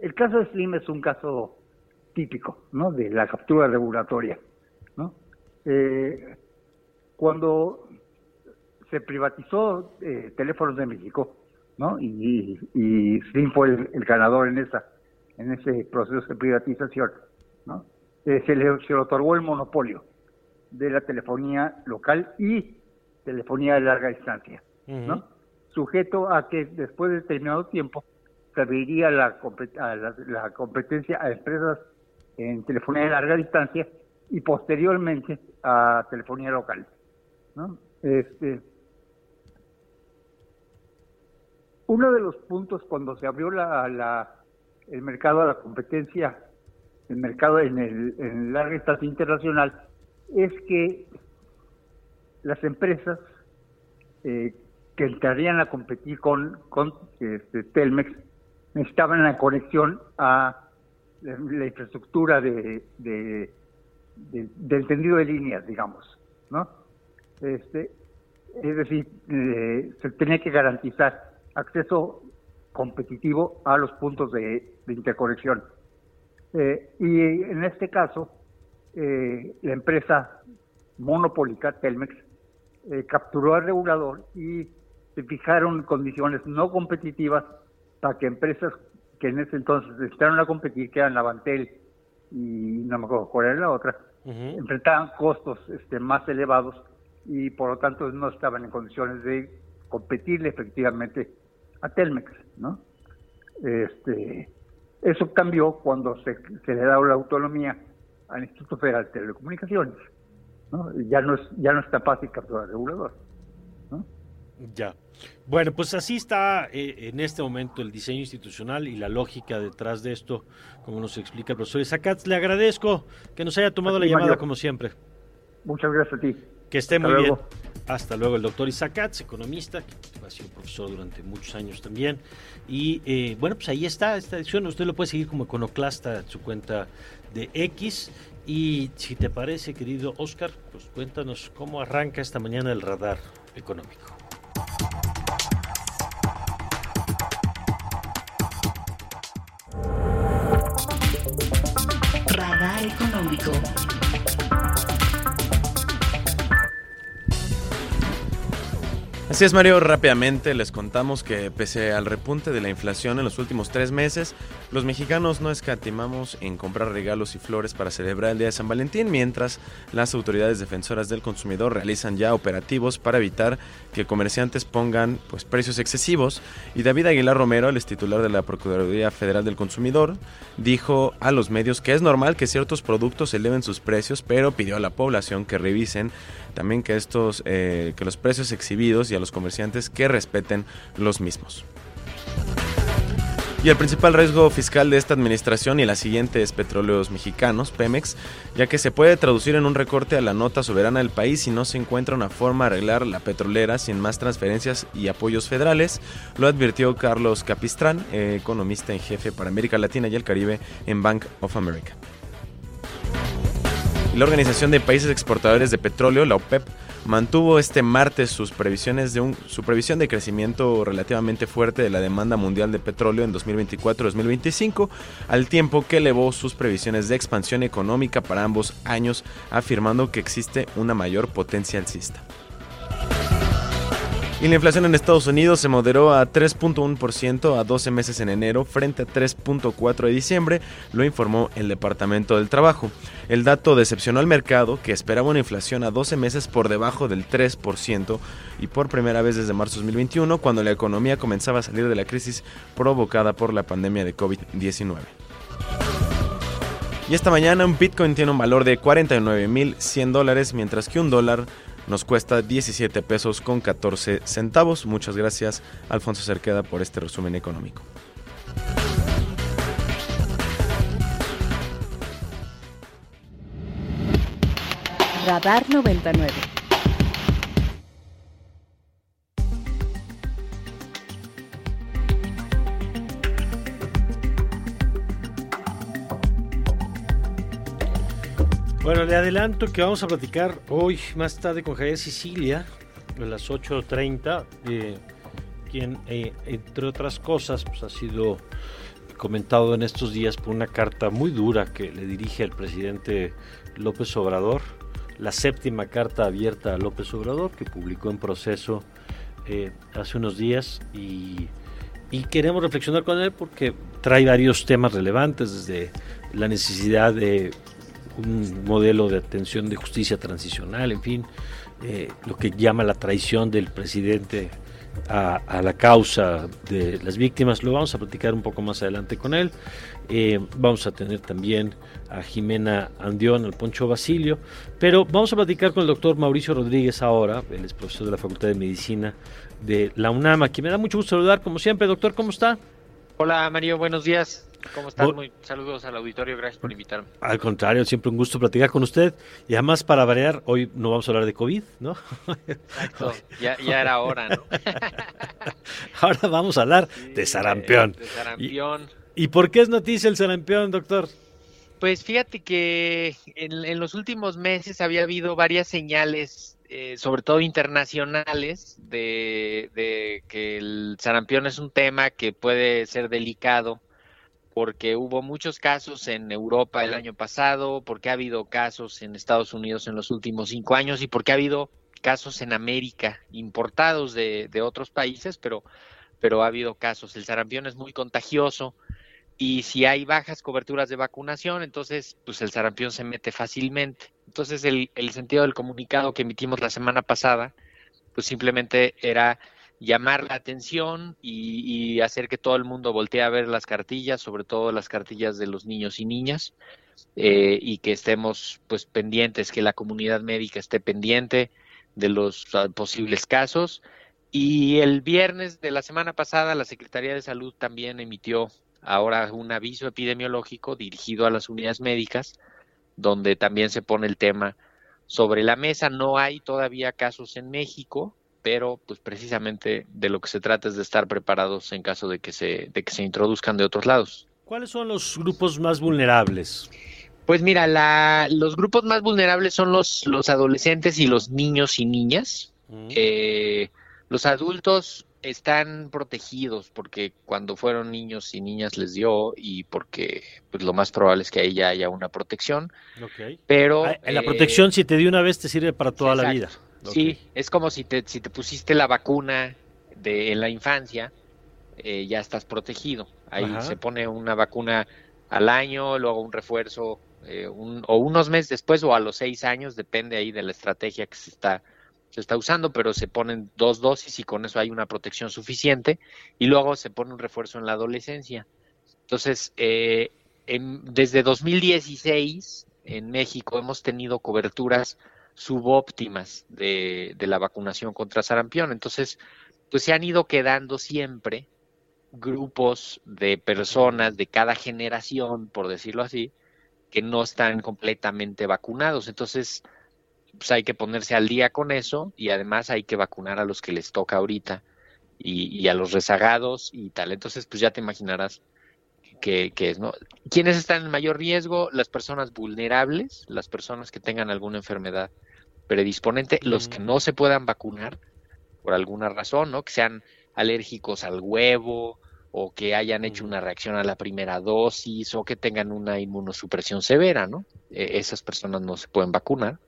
Speaker 9: el caso de Slim es un caso típico, ¿no? De la captura regulatoria, ¿no? Eh, cuando se privatizó eh, Teléfonos de México, ¿no? Y, y Slim fue el, el ganador en esa, en ese proceso de privatización, ¿no? Eh, se, le, se le otorgó el monopolio de la telefonía local y telefonía de larga distancia, ¿no? Sujeto a que después de determinado tiempo se abriría la, a la, la competencia a empresas en telefonía de larga distancia y posteriormente a telefonía local, ¿no? Este, uno de los puntos cuando se abrió la, la- el mercado a la competencia, el mercado en el, en larga distancia internacional, es que las empresas eh, que entrarían a competir con, con este, Telmex necesitaban la conexión a la, la infraestructura de, de, de- del tendido de líneas, digamos, ¿no? Este, es decir, eh, se tenía que garantizar acceso competitivo a los puntos de, de interconexión. Eh, y en este caso, eh, la empresa monopólica, Telmex, eh, capturó al regulador y se fijaron condiciones no competitivas para que empresas que en ese entonces entraron a competir, que eran Navantel y no me acuerdo cuál era la otra, enfrentaban costos este, más elevados y por lo tanto no estaban en condiciones de competirle efectivamente a Telmex, ¿no? Este, eso cambió cuando se, se le da la autonomía al Instituto Federal de Telecomunicaciones, ¿no? Ya no es ya no está fácil capturar al regulador.
Speaker 2: Ya. Bueno, pues así está eh, en este momento el diseño institucional y la lógica detrás de esto, como nos explica el profesor Isacats. Le agradezco que nos haya tomado la llamada
Speaker 9: Mario.
Speaker 2: como siempre.
Speaker 9: Muchas gracias a ti.
Speaker 2: Que esté
Speaker 9: Hasta
Speaker 2: muy
Speaker 9: luego.
Speaker 2: bien. Hasta luego, el doctor Isacats, economista, que ha sido profesor durante muchos años también. Y eh, bueno, pues ahí está esta edición. Usted lo puede seguir como iconoclasta en su cuenta de X. Y si te parece, querido Oscar, pues cuéntanos cómo arranca esta mañana el radar económico.
Speaker 4: Así es, Mario. Rápidamente les contamos que pese al repunte de la inflación en los últimos tres meses, los mexicanos no escatimamos en comprar regalos y flores para celebrar el Día de San Valentín, mientras las autoridades defensoras del consumidor realizan ya operativos para evitar que comerciantes pongan pues, precios excesivos. Y David Aguilar Romero, el titular de la Procuraduría Federal del Consumidor, dijo a los medios que es normal que ciertos productos eleven sus precios, pero pidió a la población que revisen también que estos eh, que los precios exhibidos y a los comerciantes que respeten los mismos. Y el principal riesgo fiscal de esta administración y la siguiente es Petróleos Mexicanos, Pemex, ya que se puede traducir en un recorte a la nota soberana del país si no se encuentra una forma de arreglar la petrolera sin más transferencias y apoyos federales, lo advirtió Carlos Capistrán, eh, economista en jefe para América Latina y el Caribe en Bank of America. La Organización de Países Exportadores de Petróleo, la OPEP, mantuvo este martes sus previsiones de un, su previsión de crecimiento relativamente fuerte de la demanda mundial de petróleo en 2024-2025, al tiempo que elevó sus previsiones de expansión económica para ambos años, afirmando que existe una mayor potencia alcista. Y la inflación en Estados Unidos se moderó a 3.1% a 12 meses en enero frente a 3.4 de diciembre, lo informó el Departamento del Trabajo. El dato decepcionó al mercado, que esperaba una inflación a 12 meses por debajo del 3% y por primera vez desde marzo de 2021, cuando la economía comenzaba a salir de la crisis provocada por la pandemia de COVID-19. Y esta mañana un Bitcoin tiene un valor de 49.100 dólares, mientras que un dólar nos cuesta 17 pesos con 14 centavos. Muchas gracias, Alfonso Cerqueda, por este resumen económico.
Speaker 1: Radar 99.
Speaker 2: Bueno, le adelanto que vamos a platicar hoy más tarde con Javier Sicilia a las 8.30, eh, quien eh, entre otras cosas pues, ha sido comentado en estos días por una carta muy dura que le dirige el presidente López Obrador, la séptima carta abierta a López Obrador que publicó en proceso eh, hace unos días y, y queremos reflexionar con él porque trae varios temas relevantes desde la necesidad de un modelo de atención de justicia transicional, en fin, eh, lo que llama la traición del presidente a, la causa de las víctimas. Lo vamos a platicar un poco más adelante con él. Eh, vamos a tener también a Jimena Andión, al Poncho Basilio, pero vamos a platicar con el doctor Mauricio Rodríguez ahora, él es profesor de la Facultad de Medicina de la UNAM, a quien me da mucho gusto saludar, como siempre, doctor, ¿cómo está?
Speaker 10: Hola Mario, buenos días. ¿Cómo estás? Muy, saludos al auditorio, gracias por invitarme.
Speaker 2: Al contrario, siempre un gusto platicar con usted. Y además, para variar, hoy no vamos a hablar de COVID, ¿no?
Speaker 10: Exacto, ya, ya era hora, ¿no?
Speaker 2: Ahora vamos a hablar
Speaker 10: Sí,
Speaker 2: de sarampión.
Speaker 10: De sarampión.
Speaker 2: ¿Y, ¿Y por qué es noticia el sarampión, doctor?
Speaker 10: Pues fíjate que en, en los últimos meses había habido varias señales, eh, sobre todo internacionales, de, de que el sarampión es un tema que puede ser delicado porque hubo muchos casos en Europa el año pasado, porque ha habido casos en Estados Unidos en los últimos cinco años y porque ha habido casos en América importados de, de otros países, pero, pero ha habido casos. El sarampión es muy contagioso y si hay bajas coberturas de vacunación, entonces pues el sarampión se mete fácilmente. Entonces el, el sentido del comunicado que emitimos la semana pasada, pues simplemente era llamar la atención y, hacer que todo el mundo voltee a ver las cartillas, sobre todo las cartillas de los niños y niñas, eh, y que estemos pues pendientes, que la comunidad médica esté pendiente de los uh, posibles casos. Y el viernes de la semana pasada la Secretaría de Salud también emitió ahora un aviso epidemiológico dirigido a las unidades médicas, donde también se pone el tema sobre la mesa. No hay todavía casos en México, pero pues precisamente de lo que se trata es de estar preparados en caso de que se, de que se introduzcan de otros lados.
Speaker 2: ¿Cuáles son los grupos más vulnerables?
Speaker 10: Pues mira, la, los grupos más vulnerables son los, los adolescentes y los niños y niñas. Mm. Eh, los adultos están protegidos porque cuando fueron niños y niñas les dio y porque pues lo más probable es que ahí ya haya una protección.
Speaker 2: Okay.
Speaker 10: Pero
Speaker 2: ah, la protección eh, si te dio una vez te sirve para toda
Speaker 10: exacto.
Speaker 2: la vida.
Speaker 10: Okay. Sí, es como si te, si te pusiste la vacuna de, en la infancia, eh, ya estás protegido. Ahí Ajá. se pone una vacuna al año, luego un refuerzo eh, un, o unos meses después o a los seis años, depende ahí de la estrategia que se está, se está usando, pero se ponen dos dosis y con eso hay una protección suficiente y luego se pone un refuerzo en la adolescencia. Entonces, eh, en, desde 2016 en México hemos tenido coberturas subóptimas de, de, la vacunación contra sarampión. Entonces, pues se han ido quedando siempre grupos de personas de cada generación, por decirlo así, que no están completamente vacunados. Entonces, pues hay que ponerse al día con eso y además hay que vacunar a los que les toca ahorita y, y a los rezagados y tal. Entonces, pues ya te imaginarás que, que es, ¿no? ¿Quiénes están en mayor riesgo? Las personas vulnerables, las personas que tengan alguna enfermedad predisponente, los que no se puedan vacunar por alguna razón, ¿no? Que sean alérgicos al huevo o que hayan hecho una reacción a la primera dosis o que tengan una inmunosupresión severa, ¿no? E- esas personas no se pueden vacunar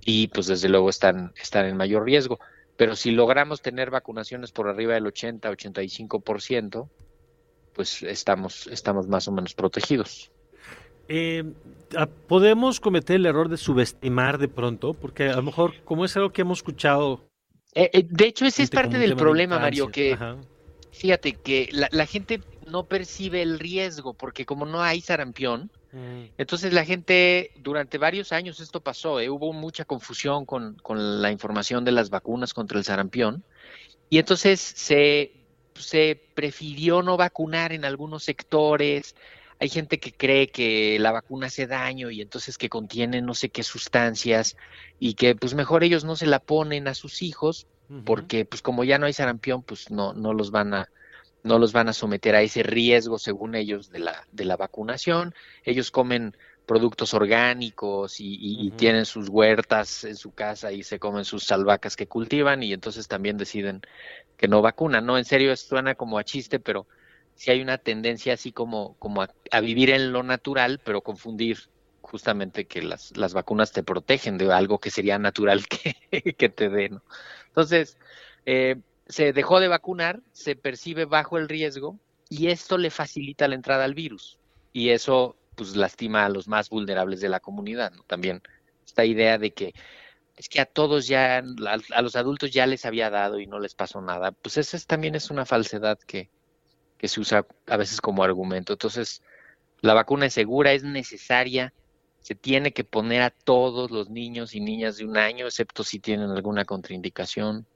Speaker 10: y pues desde luego están, están en mayor riesgo. Pero si logramos tener vacunaciones por arriba del 80-85%, pues estamos, estamos más o menos protegidos.
Speaker 2: Eh, ah, ¿Podemos cometer el error de subestimar de pronto? Porque a lo mejor, como es algo que hemos escuchado...
Speaker 10: Eh, eh, de hecho, ese es parte del
Speaker 2: de
Speaker 10: problema, Mario, que
Speaker 2: Ajá.
Speaker 10: fíjate que la, la gente no percibe el riesgo, porque como no hay sarampión, entonces la gente, durante varios años esto pasó, hubo mucha confusión con, con la información de las vacunas contra el sarampión, y entonces se, se prefirió no vacunar en algunos sectores. Hay gente que cree que la vacuna hace daño y entonces que contiene no sé qué sustancias y que pues mejor ellos no se la ponen a sus hijos porque pues como ya no hay sarampión pues no, no los van a no los van a someter a ese riesgo según ellos de la, de la vacunación. Ellos comen productos orgánicos y, y- y tienen sus huertas en su casa y se comen sus salvacas que cultivan y entonces también deciden que no vacunan. No, en serio, suena como a chiste, pero sí hay una tendencia así como, como a, a vivir en lo natural, pero confundir justamente que las, las vacunas te protegen de algo que sería natural que, que te dé, ¿no? Entonces, eh, se dejó de vacunar, se percibe bajo el riesgo y esto le facilita la entrada al virus y eso pues lastima a los más vulnerables de la comunidad, ¿no? También esta idea de que es que a todos ya, a, los adultos ya les había dado y no les pasó nada, pues esa es- también es una falsedad que, que se usa a veces como argumento. Entonces, la vacuna es segura, es necesaria, se tiene que poner a todos los niños y niñas de un año, excepto si tienen alguna contraindicación,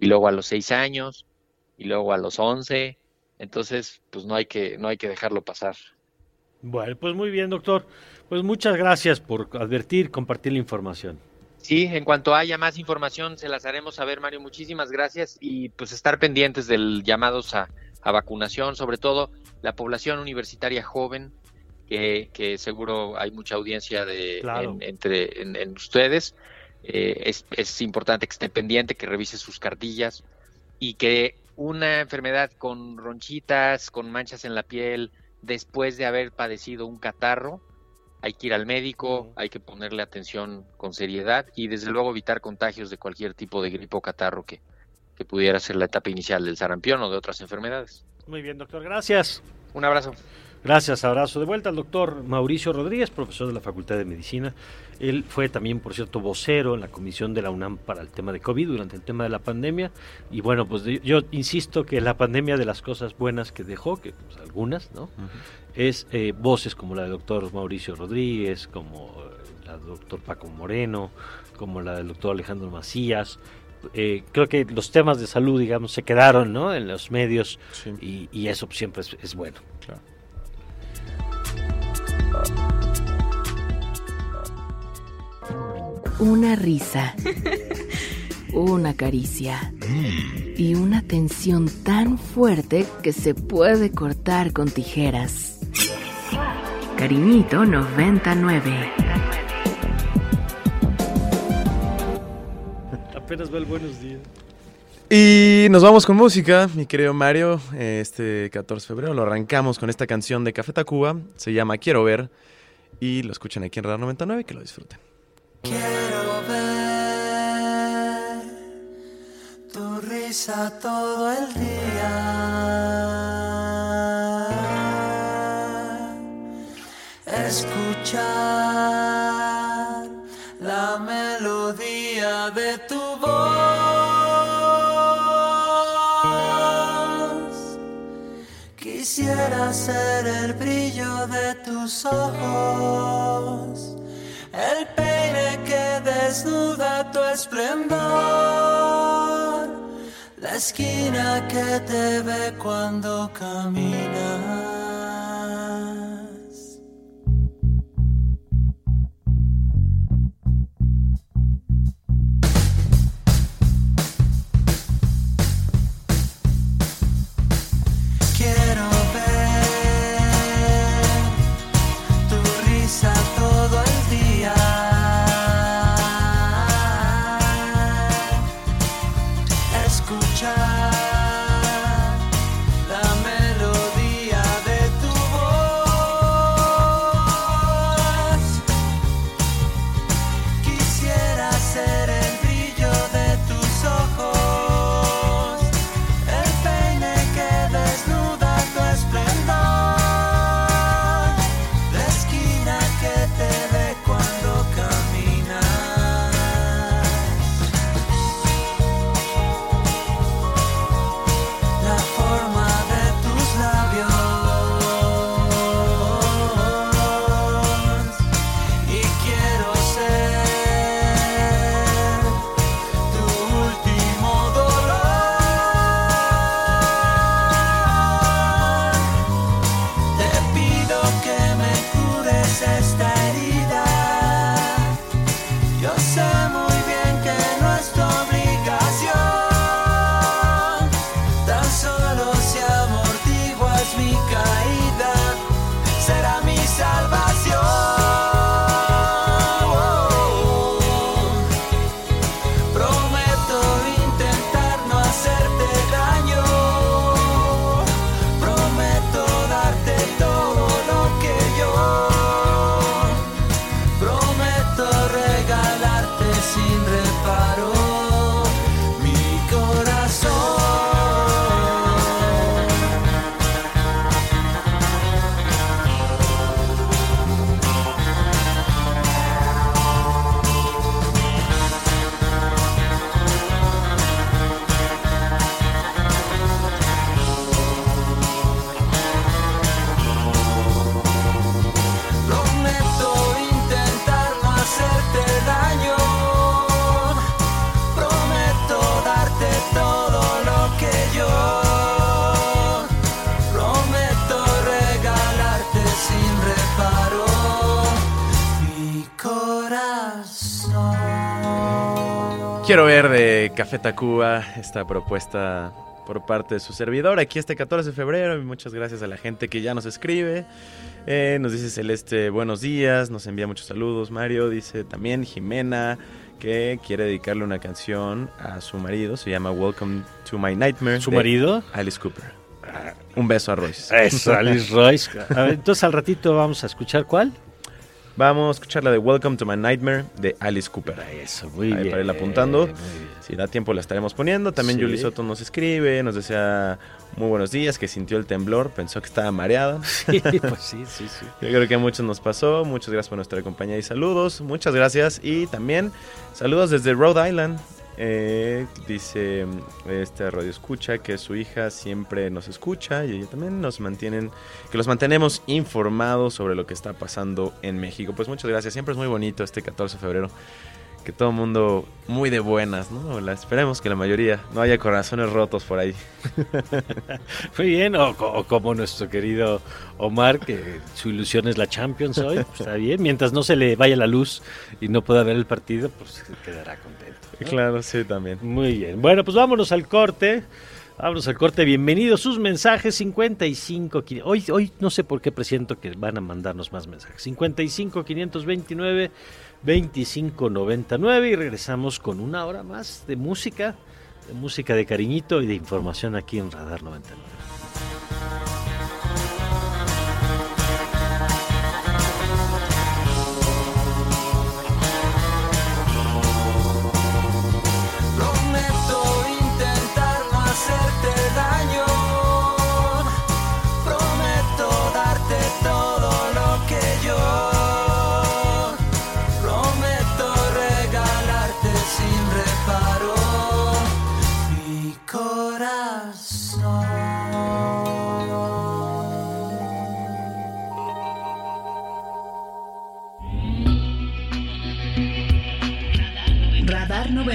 Speaker 10: y luego a los seis años, y luego a los once. Entonces, pues no hay que, no hay que dejarlo pasar.
Speaker 2: Bueno, pues muy bien, doctor. Pues muchas gracias por advertir, compartir la información.
Speaker 10: Sí, en cuanto haya más información se las haremos saber, Mario. Muchísimas gracias y pues estar pendientes del llamados a, a vacunación, sobre todo la población universitaria joven, que, que seguro hay mucha audiencia de
Speaker 2: Claro.
Speaker 10: en- entre en, en ustedes. Eh, es, es importante que esté pendiente, que revise sus cartillas y que una enfermedad con ronchitas, con manchas en la piel, después de haber padecido un catarro, hay que ir al médico, hay que ponerle atención con seriedad y desde luego evitar contagios de cualquier tipo de gripe o catarro que, que pudiera ser la etapa inicial del sarampión o de otras enfermedades.
Speaker 2: Muy bien, doctor. Gracias.
Speaker 10: Un abrazo.
Speaker 2: Gracias, abrazo de vuelta al doctor Mauricio Rodríguez, profesor de la Facultad de Medicina. Él fue también, por cierto, vocero en la comisión de la UNAM para el tema de COVID durante el tema de la pandemia. Y bueno, pues yo insisto que la pandemia de las cosas buenas que dejó, que pues, algunas, ¿no? Es eh, voces como la del doctor Mauricio Rodríguez, como la del doctor Paco Moreno, como la del doctor Alejandro Macías. Eh, creo que los temas de salud, digamos, se quedaron, ¿no? En los medios y, y eso siempre es, es bueno.
Speaker 11: Una risa. Una caricia. Y una tensión tan fuerte que se puede cortar con tijeras. Cariñito 99.
Speaker 2: Apenas va el buenos días.
Speaker 4: Y nos vamos con música, mi querido Mario. Este 14 de febrero lo arrancamos con esta canción de Café Tacuba. Se llama Quiero Ver. Y lo escuchan aquí en Radar 99 y que lo disfruten.
Speaker 3: Quiero ver tu risa todo el día. Escuchar la melodía de tu ser el brillo de tus ojos, el peine que desnuda tu esplendor, la esquina que te ve cuando caminas.
Speaker 4: Café Tacuba esta propuesta por parte de su servidor aquí este 14 de febrero y muchas gracias a la gente que ya nos escribe. Eh, nos dice Celeste buenos días, nos envía muchos saludos. Mario dice también Jimena que quiere dedicarle una canción a su marido, se llama Welcome to My Nightmare.
Speaker 2: ¿Su marido?
Speaker 4: Alice Cooper. Un beso a Royce.
Speaker 2: Eso, Alice Royce. A ver, entonces al ratito vamos a escuchar cuál.
Speaker 4: Vamos a escuchar la de Welcome to My Nightmare de Alice Cooper.
Speaker 2: Eso, muy
Speaker 4: Ahí
Speaker 2: bien.
Speaker 4: para irla apuntando.
Speaker 2: bien.
Speaker 4: Si da tiempo la estaremos poniendo. También
Speaker 2: Sí.
Speaker 4: Yuli Soto nos escribe, nos desea muy buenos días, que sintió el temblor, pensó que estaba mareada.
Speaker 2: Sí, pues sí, sí, sí.
Speaker 4: Yo creo que a muchos nos pasó. Muchas gracias por nuestra compañía y saludos. Muchas gracias. Y también saludos desde Rhode Island. Eh, dice este radio escucha que su hija siempre nos escucha y ella también nos mantienen, que los mantenemos informados sobre lo que está pasando en México. Pues muchas gracias. Siempre es muy bonito este 14 de febrero. Que todo el mundo muy de buenas, ¿no? La- esperemos que la mayoría no haya corazones rotos por ahí.
Speaker 2: Muy bien, o, co- o como nuestro querido Omar, que su ilusión es la Champions hoy, pues está bien. Mientras no se le vaya la luz y no pueda ver el partido, pues quedará contento. ¿No?
Speaker 4: Claro, sí, también.
Speaker 2: Muy bien. Bueno, pues vámonos al corte. Vámonos al corte. Bienvenidos. Sus mensajes 55. qui- Hoy, hoy no sé por qué presiento que van a mandarnos más mensajes. 55 529 25 99 y regresamos con una hora más de música, de música de cariñito y de información aquí en Radar 99.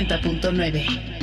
Speaker 1: 90.9.